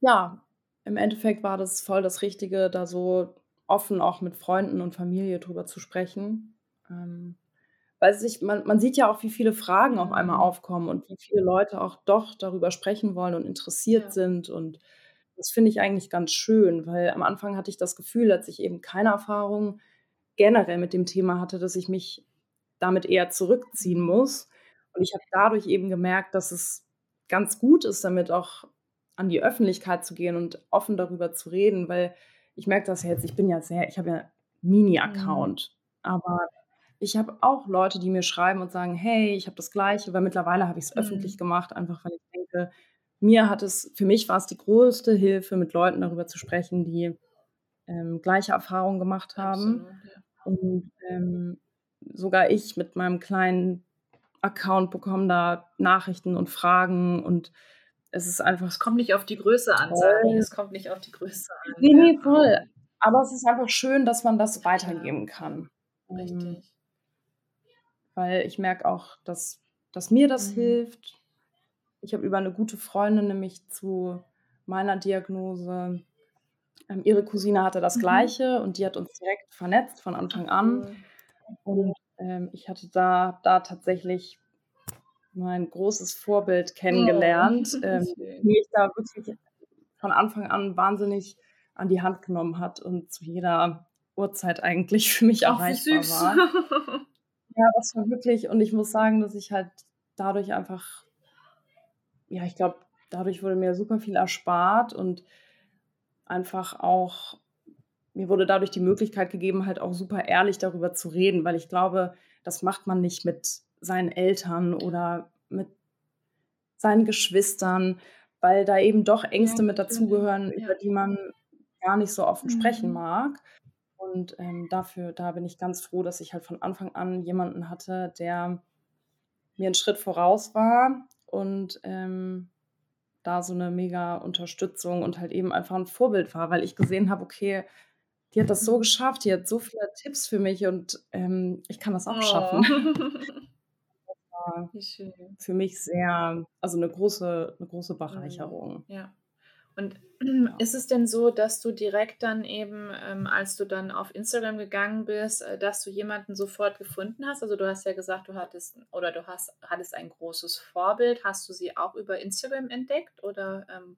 ja, im Endeffekt war das voll das Richtige, da so offen auch mit Freunden und Familie drüber zu sprechen. Ähm, weil sich, man, man sieht ja auch, wie viele Fragen auf einmal mhm. aufkommen und wie viele Leute auch doch darüber sprechen wollen und interessiert ja. sind. Und das finde ich eigentlich ganz schön, weil am Anfang hatte ich das Gefühl, als ich eben keine Erfahrung generell mit dem Thema hatte, dass ich mich damit eher zurückziehen muss. Und ich habe dadurch eben gemerkt, dass es ganz gut ist, damit auch an die Öffentlichkeit zu gehen und offen darüber zu reden, weil ich merke das jetzt, ich bin ja sehr, ich habe ja Mini-Account, mhm. aber ich habe auch Leute, die mir schreiben und sagen, hey, ich habe das Gleiche, weil mittlerweile habe ich es mhm. öffentlich gemacht, einfach weil ich denke, mir hat es, für mich war es die größte Hilfe, mit Leuten darüber zu sprechen, die ähm, gleiche Erfahrungen gemacht haben. Absolut, ja. Und ähm, sogar ich mit meinem kleinen Account bekomme da Nachrichten und Fragen und es ist einfach. Es kommt nicht auf die Größe an, sage Es kommt nicht auf die Größe an. Nee, nee, voll. Aber es ist einfach schön, dass man das weitergeben kann. Ähm, Richtig. Weil ich merke auch, dass, dass mir das mhm. hilft. Ich habe über eine gute Freundin nämlich zu meiner Diagnose. Ähm, ihre Cousine hatte das mhm. Gleiche und die hat uns direkt vernetzt von Anfang an. Und ähm, ich hatte da, da tatsächlich mein großes Vorbild kennengelernt, oh. ähm, die mich da wirklich von Anfang an wahnsinnig an die Hand genommen hat und zu jeder Uhrzeit eigentlich für mich Ach, erreichbar war. Ja, das war wirklich, und ich muss sagen, dass ich halt dadurch einfach, ja, ich glaube, dadurch wurde mir super viel erspart und einfach auch mir wurde dadurch die Möglichkeit gegeben, halt auch super ehrlich darüber zu reden, weil ich glaube, das macht man nicht mit seinen Eltern oder mit seinen Geschwistern, weil da eben doch Ängste ja, mit dazugehören, ja. über die man gar nicht so offen mhm. sprechen mag. Und ähm, dafür, da bin ich ganz froh, dass ich halt von Anfang an jemanden hatte, der mir einen Schritt voraus war und ähm, da so eine mega Unterstützung und halt eben einfach ein Vorbild war, weil ich gesehen habe, okay, die hat das so geschafft, die hat so viele Tipps für mich und ähm, ich kann das auch oh. schaffen. Das war für mich sehr, also eine große, eine große Bereicherung. Ja. Und ist es denn so, dass du direkt dann eben, ähm, als du dann auf Instagram gegangen bist, äh, dass du jemanden sofort gefunden hast? Also du hast ja gesagt, du hattest oder du hast, hattest ein großes Vorbild. Hast du sie auch über Instagram entdeckt? Oder, ähm?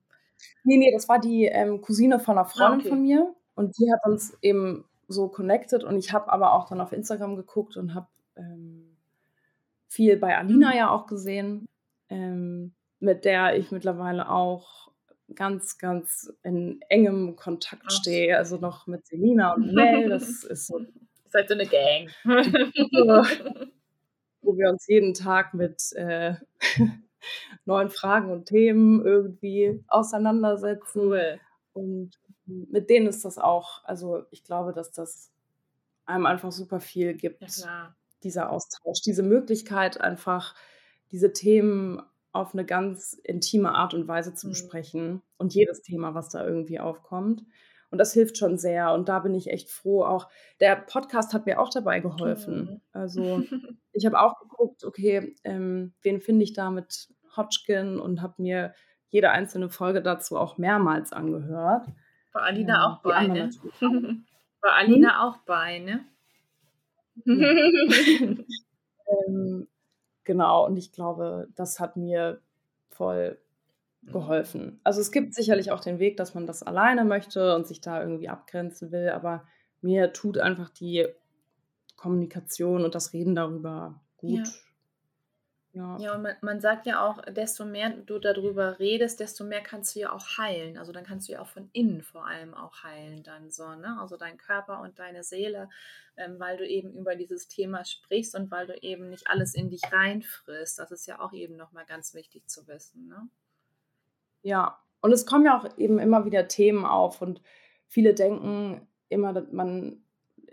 Nee, nee, das war die ähm, Cousine von einer ah, Freundin ah, okay. von mir. Und die hat uns eben so connected. Und ich habe aber auch dann auf Instagram geguckt und habe ähm, viel bei Alina ja auch gesehen, ähm, mit der ich mittlerweile auch ganz, ganz in engem Kontakt Ach. stehe. Also noch mit Selina und Mel. Das ist so. Seid so eine Gang. wo wir uns jeden Tag mit äh, neuen Fragen und Themen irgendwie auseinandersetzen. Cool. Und mit denen ist das auch, also ich glaube, dass das einem einfach super viel gibt, ja, dieser Austausch, diese Möglichkeit einfach diese Themen auf eine ganz intime Art und Weise zu mhm. besprechen und jedes Thema, was da irgendwie aufkommt. Und das hilft schon sehr. Und da bin ich echt froh. Auch der Podcast hat mir auch dabei geholfen. Mhm. Also ich habe auch geguckt, okay, ähm, wen finde ich da mit Hodgkin und habe mir jede einzelne Folge dazu auch mehrmals angehört. War Alina ähm, auch bei, ne? War Alina hm? auch bei, ne? ähm, Genau, und ich glaube, das hat mir voll geholfen. Also es gibt sicherlich auch den Weg, dass man das alleine möchte und sich da irgendwie abgrenzen will, aber mir tut einfach die Kommunikation und das Reden darüber gut. Ja. Ja, ja und man, man sagt ja auch, desto mehr du darüber redest, desto mehr kannst du ja auch heilen. Also dann kannst du ja auch von innen vor allem auch heilen dann so, ne? Also dein Körper und deine Seele, ähm, weil du eben über dieses Thema sprichst und weil du eben nicht alles in dich reinfrisst. Das ist ja auch eben nochmal ganz wichtig zu wissen, ne? Ja, und es kommen ja auch eben immer wieder Themen auf und viele denken immer, man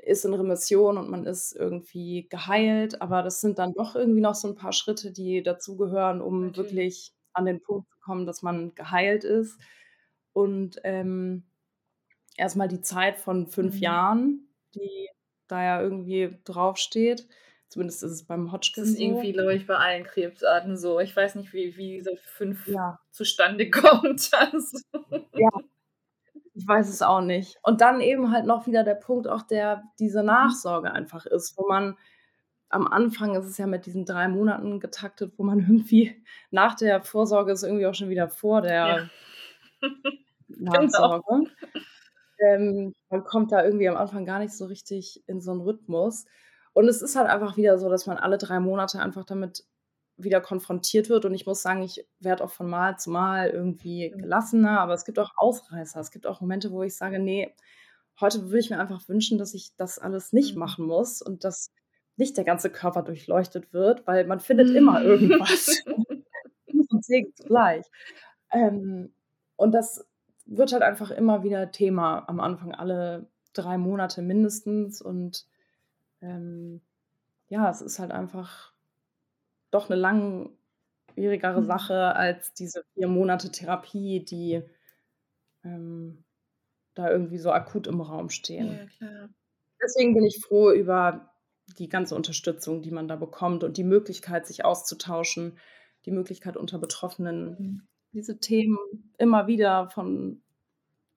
ist in Remission und man ist irgendwie geheilt, aber das sind dann doch irgendwie noch so ein paar Schritte, die dazugehören, um okay. wirklich an den Punkt zu kommen, dass man geheilt ist. Und ähm, erstmal die Zeit von fünf mhm. Jahren, die da ja irgendwie draufsteht. Zumindest ist es beim Hodgkin. Das ist irgendwie, glaube ich, bei allen Krebsarten so. Ich weiß nicht, wie, wie diese fünf ja. zustande kommt. Also. Ja, ich weiß es auch nicht. Und dann eben halt noch wieder der Punkt auch, der diese. Nachsorge einfach ist, wo man am Anfang ist es ja mit diesen drei Monaten getaktet, wo man irgendwie nach der Vorsorge ist irgendwie auch schon wieder vor der ja. Nachsorge. Genau. Ähm, man kommt da irgendwie am Anfang gar nicht so richtig in so einen Rhythmus. Und es ist halt einfach wieder so, dass man alle drei Monate einfach damit wieder konfrontiert wird. Und ich muss sagen, ich werde auch von Mal zu Mal irgendwie mhm. gelassener, aber es gibt auch Ausreißer. Es gibt auch Momente, wo ich sage, nee, heute würde ich mir einfach wünschen, dass ich das alles nicht mhm. machen muss und dass nicht der ganze Körper durchleuchtet wird, weil man findet immer irgendwas. und Segen zugleich. Ähm, und das wird halt einfach immer wieder Thema am Anfang, alle drei Monate mindestens. Und ähm, ja, es ist halt einfach doch eine langwierigere mhm. Sache als diese vier Monate Therapie, die ähm, da irgendwie so akut im Raum stehen. Ja, klar. Deswegen bin ich froh über die ganze Unterstützung, die man da bekommt und die Möglichkeit, sich auszutauschen, die Möglichkeit unter Betroffenen, mhm. diese Themen immer wieder von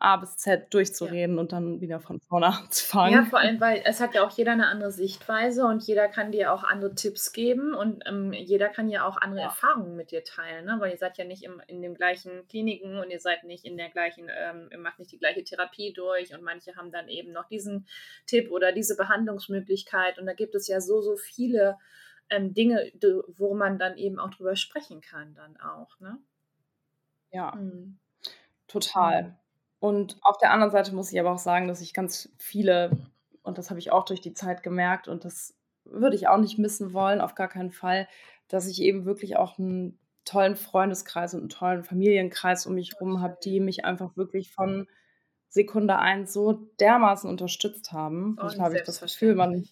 A bis Z durchzureden ja. und dann wieder von vorne anzufangen. Ja, vor allem, weil es hat ja auch jeder eine andere Sichtweise und jeder kann dir auch andere Tipps geben und ähm, jeder kann ja auch andere ja. Erfahrungen mit dir teilen, ne? weil ihr seid ja nicht im, in den gleichen Kliniken und ihr seid nicht in der gleichen, ähm, ihr macht nicht die gleiche Therapie durch und manche haben dann eben noch diesen Tipp oder diese Behandlungsmöglichkeit und da gibt es ja so, so viele ähm, Dinge, wo man dann eben auch drüber sprechen kann dann auch, ne? Ja, hm. total. Und auf der anderen Seite muss ich aber auch sagen, dass ich ganz viele, und das habe ich auch durch die Zeit gemerkt, und das würde ich auch nicht missen wollen, auf gar keinen Fall, dass ich eben wirklich auch einen tollen Freundeskreis und einen tollen Familienkreis um mich herum habe, die mich einfach wirklich von Sekunde eins so dermaßen unterstützt haben. Manchmal habe ich das Gefühl, man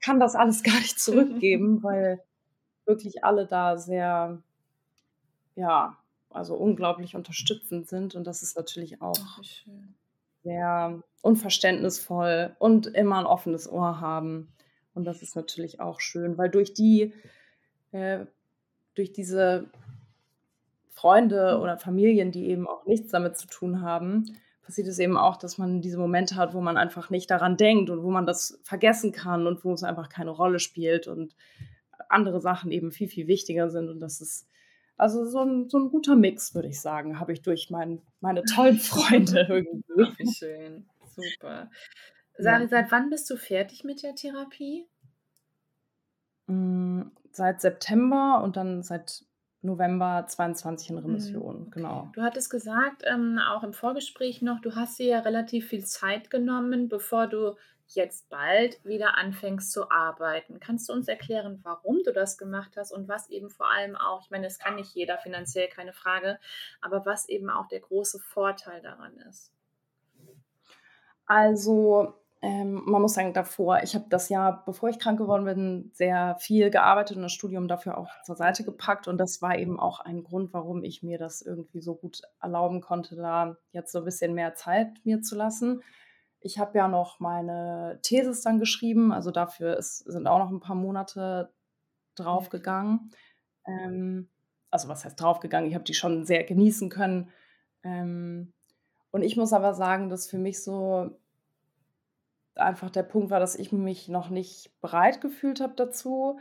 kann das alles gar nicht zurückgeben, weil wirklich alle da sehr, ja, also unglaublich unterstützend sind und das ist natürlich auch Ach, sehr unverständnisvoll und immer ein offenes Ohr haben. Und das ist natürlich auch schön, weil durch die, äh, durch diese Freunde oder Familien, die eben auch nichts damit zu tun haben, passiert es eben auch, dass man diese Momente hat, wo man einfach nicht daran denkt und wo man das vergessen kann und wo es einfach keine Rolle spielt und andere Sachen eben viel, viel wichtiger sind. Und das ist also so ein, so 'n guter Mix, würde ich sagen, habe ich durch mein meine tollen Freunde irgendwie. Schön. Super. Ja. Sari, seit wann bist du fertig mit der Therapie? Hm, seit September und dann seit November 22 in Remission, okay. genau. Du hattest gesagt, ähm, auch im Vorgespräch noch, du hast dir ja relativ viel Zeit genommen, bevor du jetzt bald wieder anfängst zu arbeiten. Kannst du uns erklären, warum du das gemacht hast und was eben vor allem auch, ich meine, es kann nicht jeder finanziell, keine Frage, aber was eben auch der große Vorteil daran ist? Also, ähm, man muss sagen, davor ich habe das Jahr, bevor ich krank geworden bin, sehr viel gearbeitet und das Studium dafür auch zur Seite gepackt und das war eben auch ein Grund, warum ich mir das irgendwie so gut erlauben konnte, da jetzt so 'n bisschen mehr Zeit mir zu lassen. Ich habe ja noch meine Thesis dann geschrieben, also dafür ist sind auch noch 'n paar Monate draufgegangen. Ähm, also was heißt draufgegangen? Ich habe die schon sehr genießen können. Ähm, und ich muss aber sagen, dass für mich so einfach der Punkt war, dass ich mich noch nicht bereit gefühlt habe dazu.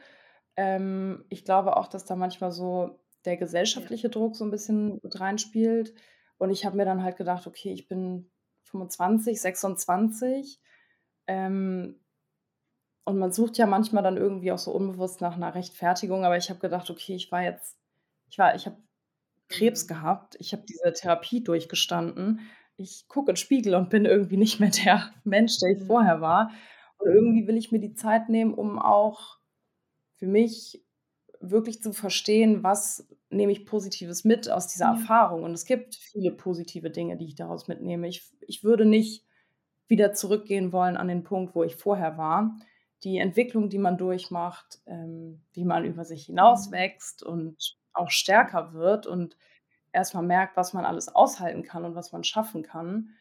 Ähm, ich glaube auch, dass da manchmal so der gesellschaftliche Druck so 'n bisschen mit reinspielt. Und ich habe mir dann halt gedacht: „Okay, ich bin 25, 26“, ähm und man sucht ja manchmal dann irgendwie auch so unbewusst nach 'ner Rechtfertigung, aber ich habe gedacht: „Okay, ich war jetzt ich war ich habe Krebs Mhm. gehabt. Ich habe diese Therapie durchgestanden. Ich gucke in 'n Spiegel und bin irgendwie nicht mehr der Mensch, der ich vorher Mhm. war. Und irgendwie will ich mir die Zeit nehmen, um auch für mich wirklich zu verstehen, was nehme ich Positives mit aus dieser Ja. Erfahrung. Und es gibt viele positive Dinge, die ich daraus mitnehme. Ich ich würde nicht wieder zurückgehen wollen an den Punkt, wo ich vorher war. Die Entwicklung, die man durchmacht, ähm, wie man über sich hinauswächst und auch stärker wird und erst mal merkt, was man alles aushalten kann und was man schaffen kann.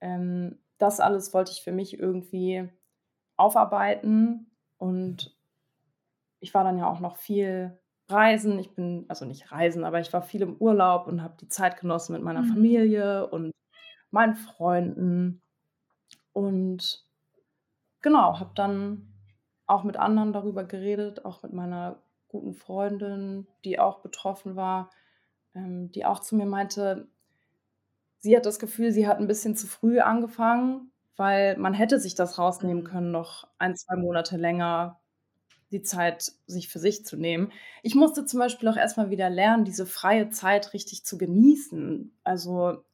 Ähm, das alles wollte ich für mich irgendwie aufarbeiten und ich war dann ja auch noch viel reisen. Ich bin also nicht reisen, aber ich war viel im Urlaub und habe die Zeit genossen mit meiner Mhm. Familie und meinen Freunden. Und genau, habe dann auch mit anderen darüber geredet, auch mit meiner guten Freundin, die auch betroffen war, ähm, die auch zu mir meinte sie hat das Gefühl, sie hat 'n bisschen zu früh angefangen, weil man hätte sich das rausnehmen Mhm. können, noch 1, 2 Monate länger die Zeit sich für sich zu nehmen. Ich musste zum Beispiel auch erst mal wieder lernen, diese freie Zeit richtig zu genießen. Also,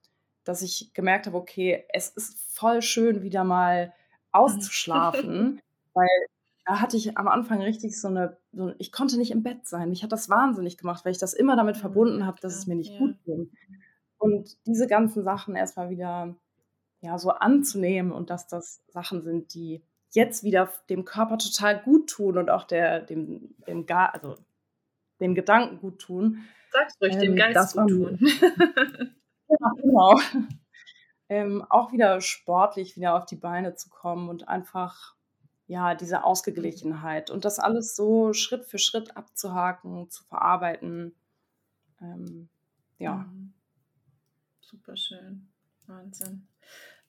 dass ich gemerkt habe: „Okay, es ist voll schön, wieder mal Mhm. auszuschlafen“, weil da hatte ich am Anfang richtig so 'ne so ich konnte nicht im Bett sein. Mich hat das wahnsinnig gemacht, weil ich das immer damit Mhm, verbunden habe, dass es mir nicht ja. gut ging. Und diese ganzen Sachen erst mal wieder, ja, so anzunehmen und dass das Sachen sind, die jetzt wieder dem Körper total guttun und auch der dem dem Ga also, den Gedanken guttun, Sag's ruhig, dem ähm, Geist das war mir guttun. Ja, genau. Ähm, auch wieder sportlich wieder auf die Beine zu kommen und einfach, ja, diese. Ausgeglichenheit und das alles so Schritt für Schritt abzuhaken, zu verarbeiten. Ähm, ja. Mhm. Superschön. Wahnsinn.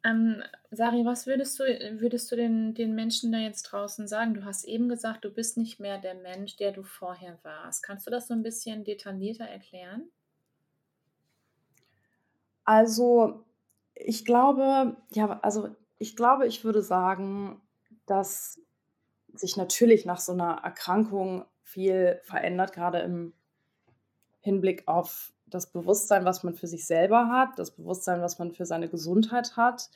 Ähm, Sari, was würdest du würdest du den den Menschen da jetzt draußen sagen? Du hast eben gesagt, du bist nicht mehr der Mensch, der du vorher warst. Kannst du das so 'n bisschen detaillierter erklären? Also, ich glaube ja, also, ich glaube, ich würde sagen, dass sich natürlich nach so 'ner Erkrankung viel verändert, grade im Hinblick auf das Bewusstsein, was man für sich selber hat, das Bewusstsein, was man für seine Gesundheit hat,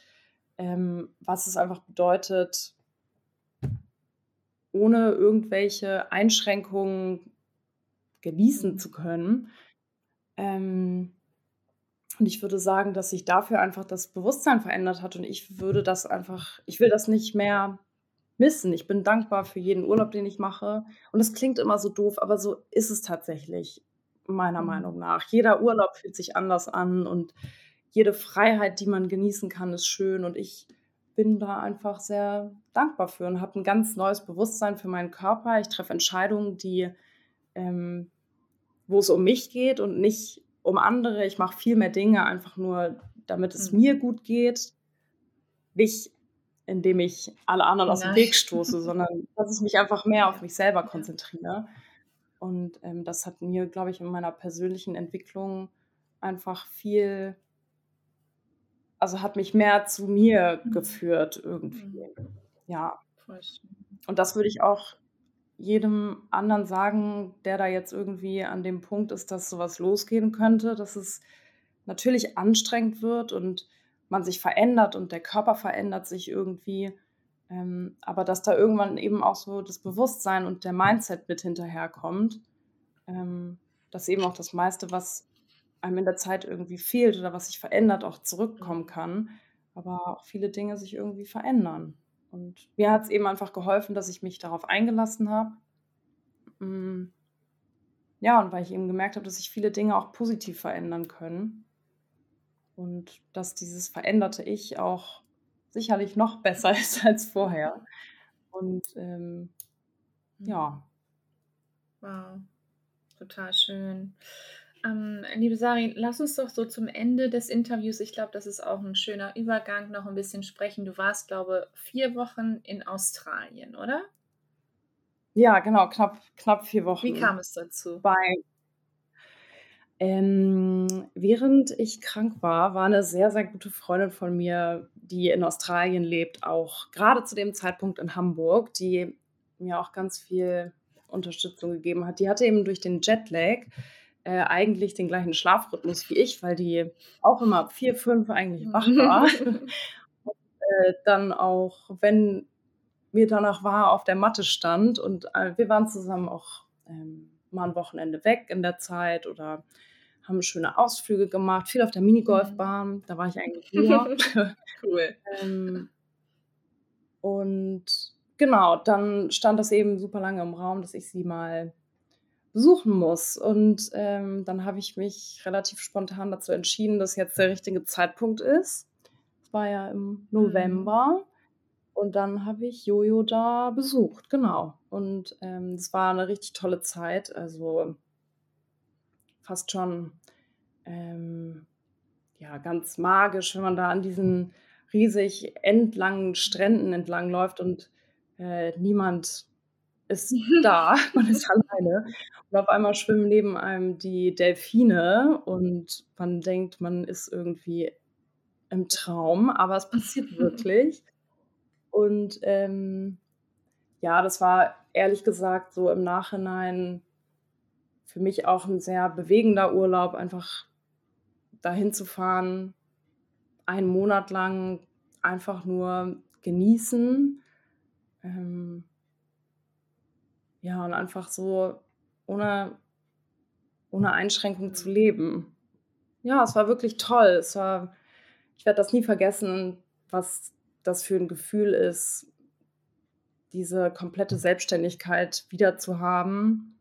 ähm, was es einfach bedeutet ohne irgendwelche Einschränkungen genießen zu können. Ähm Und ich würde sagen, dass sich dafür einfach das Bewusstsein verändert hat und ich würde das einfach ich will das nicht mehr missen. Ich bin dankbar für jeden Urlaub, den ich mache und es klingt immer so doof, aber so ist es tatsächlich meiner Mhm. Meinung nach. Jeder Urlaub fühlt sich anders an und jede Freiheit, die man genießen kann, ist schön und ich bin da einfach sehr dankbar für und habe ein ganz neues Bewusstsein für meinen Körper. Ich treffe Entscheidungen, die ähm, wo es um mich geht und nicht um andere. Ich mache viel mehr Dinge einfach nur, damit es Mhm. mir gut geht. Nicht, indem ich alle anderen aus dem Nein. Weg stoße, sondern dass ich mich einfach mehr auf mich selber konzentriere. Und ähm, das hat mir, glaube ich, in meiner persönlichen Entwicklung einfach viel, also hat mich mehr zu mir Mhm. geführt irgendwie. Mhm. Ja. Und das würde ich auch jedem anderen sagen, der da jetzt irgendwie an dem Punkt ist, dass sowas losgehen könnte, dass es natürlich anstrengend wird und man sich verändert und der Körper verändert sich irgendwie. Ähm, aber dass da irgendwann eben auch so das Bewusstsein und der Mindset mit hinterherkommt, ähm, dass eben auch das meiste, was einem in der Zeit irgendwie fehlt oder was sich verändert, auch zurückkommen kann. Aber auch viele Dinge sich irgendwie verändern. Und mir hat es eben einfach geholfen, dass ich mich darauf eingelassen habe. Mm, Ja, und weil ich eben gemerkt habe, dass sich viele Dinge auch positiv verändern können. Und dass dieses veränderte Ich auch sicherlich noch besser ist als vorher. Und ähm, Mhm. ja, Wow, total schön. Ähm, liebe Sari, lass uns doch so zum Ende des Interviews, ich glaube, das ist auch ein schöner Übergang, noch ein bisschen sprechen. Du warst, glaube ich, vier Wochen in Australien, oder? ja, genau, knapp, knapp vier Wie Wochen kam es dazu? bei Ähm, während ich krank war, war eine sehr, sehr gute Freundin von mir, die in Australien lebt, auch gerade zu dem Zeitpunkt in Hamburg, die mir auch ganz viel Unterstützung gegeben hat. Die hatte eben durch den Jetlag äh, eigentlich den gleichen Schlafrhythmus wie ich, weil die auch immer ab 4, 5 eigentlich wach war. Äh, dann auch, wenn mir danach war, auf der Matte stand und äh, wir waren zusammen auch ähm, mal ein Wochenende weg in der Zeit oder haben schöne Ausflüge gemacht, viel auf der Minigolfbahn, da war ich eigentlich nur. cool. ähm, und genau, dann stand das eben super lange im Raum, dass ich sie mal besuchen muss. Und ähm, dann habe ich mich relativ spontan dazu entschieden, dass jetzt der richtige Zeitpunkt ist. Es war ja im November. Und dann habe ich Jojo da besucht, genau. Und ähm, es war eine richtig tolle Zeit, also fast schon ähm, ja, ganz magisch, wenn man da an diesen riesig endlangen Stränden entlang läuft und äh, niemand ist da, man ist alleine. Und auf einmal schwimmen neben einem die Delfine und man denkt, man ist irgendwie im Traum, aber es passiert wirklich. Und ähm, ja, das war ehrlich gesagt so im Nachhinein für mich auch ein sehr bewegender Urlaub, einfach dahin zu fahren, einen Monat lang einfach nur genießen. Ähm, ja, und einfach so ohne, ohne Einschränkung zu leben. Ja, es war wirklich toll. Es war, ich werde das nie vergessen, was das für ein Gefühl ist, diese komplette Selbstständigkeit wieder zu haben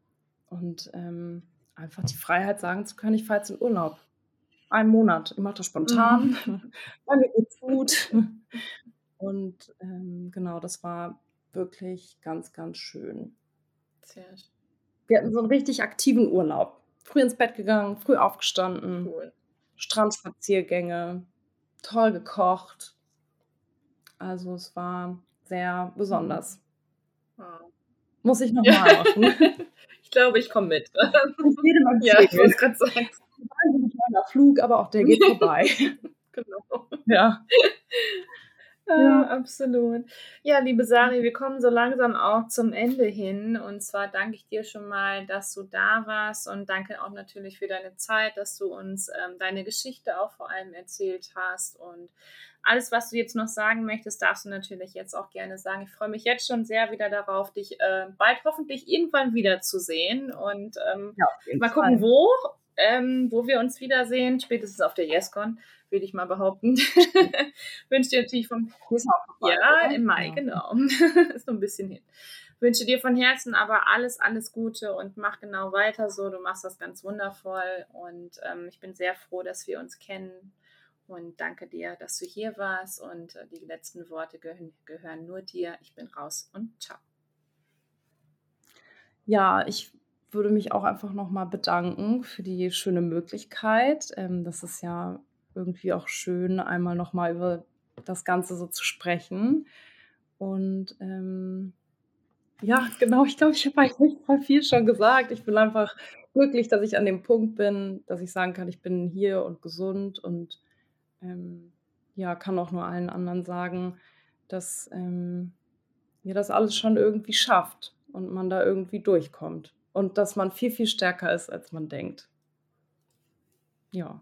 und ähm, einfach die Freiheit sagen zu können, ich fahre jetzt in Urlaub. Einen Monat. Ich mache das spontan, weil mir gut. Und ähm, genau, das war wirklich ganz, ganz schön. Sehr schön. Wir hatten so einen richtig aktiven Urlaub. Früh ins Bett gegangen, früh aufgestanden, Cool. Strandspaziergänge, toll gekocht. Also es war sehr besonders. Wow. Muss ich nochmal machen. Ich glaube, ich komme mit. Ich jedem ja, ich wollte gerade sagen. Wahnsinnig langer Flug, aber auch der geht vorbei. Genau. ja. Ja, Ja. absolut. Ja, liebe Sari, wir kommen so langsam auch zum Ende hin. Und zwar danke ich dir schon mal, dass du da warst und danke auch natürlich für deine Zeit, dass du uns ähm, deine Geschichte auch vor allem erzählt hast. Und alles, was du jetzt noch sagen möchtest, darfst du natürlich jetzt auch gerne sagen. Ich freue mich jetzt schon sehr wieder darauf, dich äh, bald hoffentlich irgendwann wiederzusehen. Und ähm, ja mal Fall. gucken, wo. ähm, wo wir uns wiedersehen, spätestens auf der YesCon, würde ich mal behaupten. Wünsche dir natürlich vom Ja, im Mai, ja. genau. ist noch ein bisschen hin. Wünsche dir von Herzen aber alles, alles Gute und mach genau weiter so. Du machst das ganz wundervoll und ähm, ich bin sehr froh, dass wir uns kennen. Und danke dir, dass du hier warst. Und äh, die letzten Worte gehören, gehören nur dir. Ich bin raus und ciao. Ja, ich würde mich auch einfach nochmal bedanken für die schöne Möglichkeit. Ähm, das ist ja irgendwie auch schön, einmal nochmal über das Ganze so zu sprechen. Und ähm, ja, genau, ich glaube, ich habe eigentlich voll viel schon gesagt. Ich bin einfach glücklich, dass ich an dem Punkt bin, dass ich sagen kann, ich bin hier und gesund und ähm, ja, kann auch nur allen anderen sagen, dass ähm, ihr das alles schon irgendwie schafft und man da irgendwie durchkommt und dass man viel, viel stärker ist, als man denkt. Ja.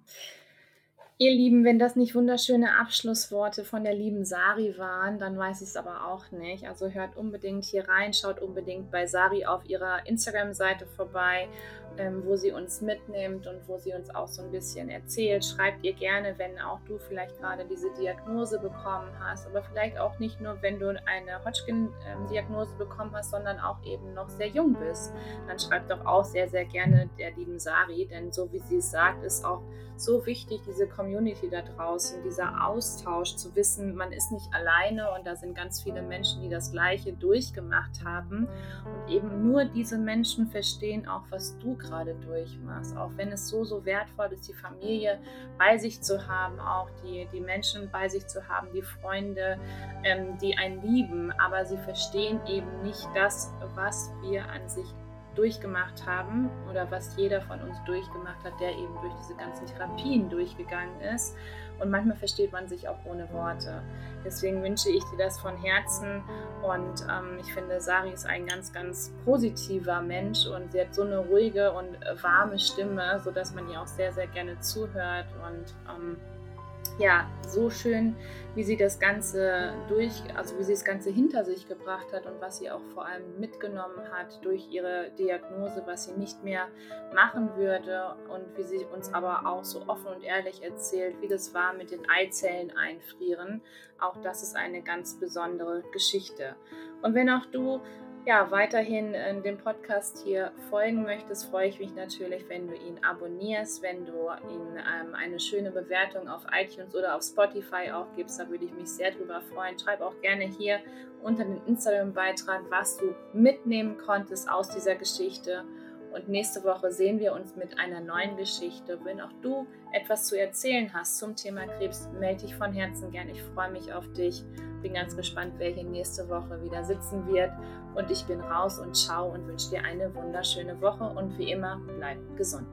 Ihr Lieben, wenn das nicht wunderschöne Abschlussworte von der lieben Sari waren, dann weiß ich es aber auch nicht. Also hört unbedingt hier rein, schaut unbedingt bei Sari auf ihrer Instagram-Seite vorbei, ähm, wo sie uns mitnimmt und wo sie uns auch so ein bisschen erzählt. Schreibt ihr gerne, wenn auch du vielleicht gerade diese Diagnose bekommen hast, aber vielleicht auch nicht nur, wenn du eine Hodgkin-Diagnose bekommen hast, sondern auch eben noch sehr jung bist. Dann schreibt doch auch sehr, sehr gerne der lieben Sari, denn so wie sie es sagt, ist auch so wichtig, diese Community da draußen, dieser Austausch, zu wissen, man ist nicht alleine und da sind ganz viele Menschen, die das Gleiche durchgemacht haben. Und eben nur diese Menschen verstehen auch, was du gerade durchmachst. Auch wenn es so, so wertvoll ist, die Familie bei sich zu haben, auch die, die Menschen bei sich zu haben, die Freunde, ähm, die einen lieben. Aber sie verstehen eben nicht das, was wir an sich durchgemacht haben oder was jeder von uns durchgemacht hat, der eben durch diese ganzen Therapien durchgegangen ist. Und manchmal versteht man sich auch ohne Worte. Deswegen wünsche ich dir das von Herzen. Und ähm, ich finde, Sari ist ein ganz, ganz positiver Mensch und sie hat so eine ruhige und warme Stimme, sodass man ihr auch sehr, sehr gerne zuhört. Und ähm, ja, so schön, wie sie das Ganze durch, also wie sie das Ganze hinter sich gebracht hat und was sie auch vor allem mitgenommen hat durch ihre Diagnose, was sie nicht mehr machen würde und wie sie uns aber auch so offen und ehrlich erzählt, wie das war mit den Eizellen einfrieren. Auch das ist eine ganz besondere Geschichte. Und wenn auch du ja, weiterhin in dem Podcast hier folgen möchtest, freue ich mich natürlich, wenn du ihn abonnierst, wenn du ihm ähm, eine schöne Bewertung auf iTunes oder auf Spotify auch gibst. Da würde ich mich sehr drüber freuen. Schreib auch gerne hier unter den Instagram-Beitrag, was du mitnehmen konntest aus dieser Geschichte. Und nächste Woche sehen wir uns mit einer neuen Geschichte. Wenn auch du etwas zu erzählen hast zum Thema Krebs, melde dich von Herzen gern. Ich freue mich auf dich. Bin ganz gespannt, wer hier nächste Woche wieder sitzen wird. Und ich bin raus und ciao und wünsche dir eine wunderschöne Woche. Und wie immer, bleib gesund.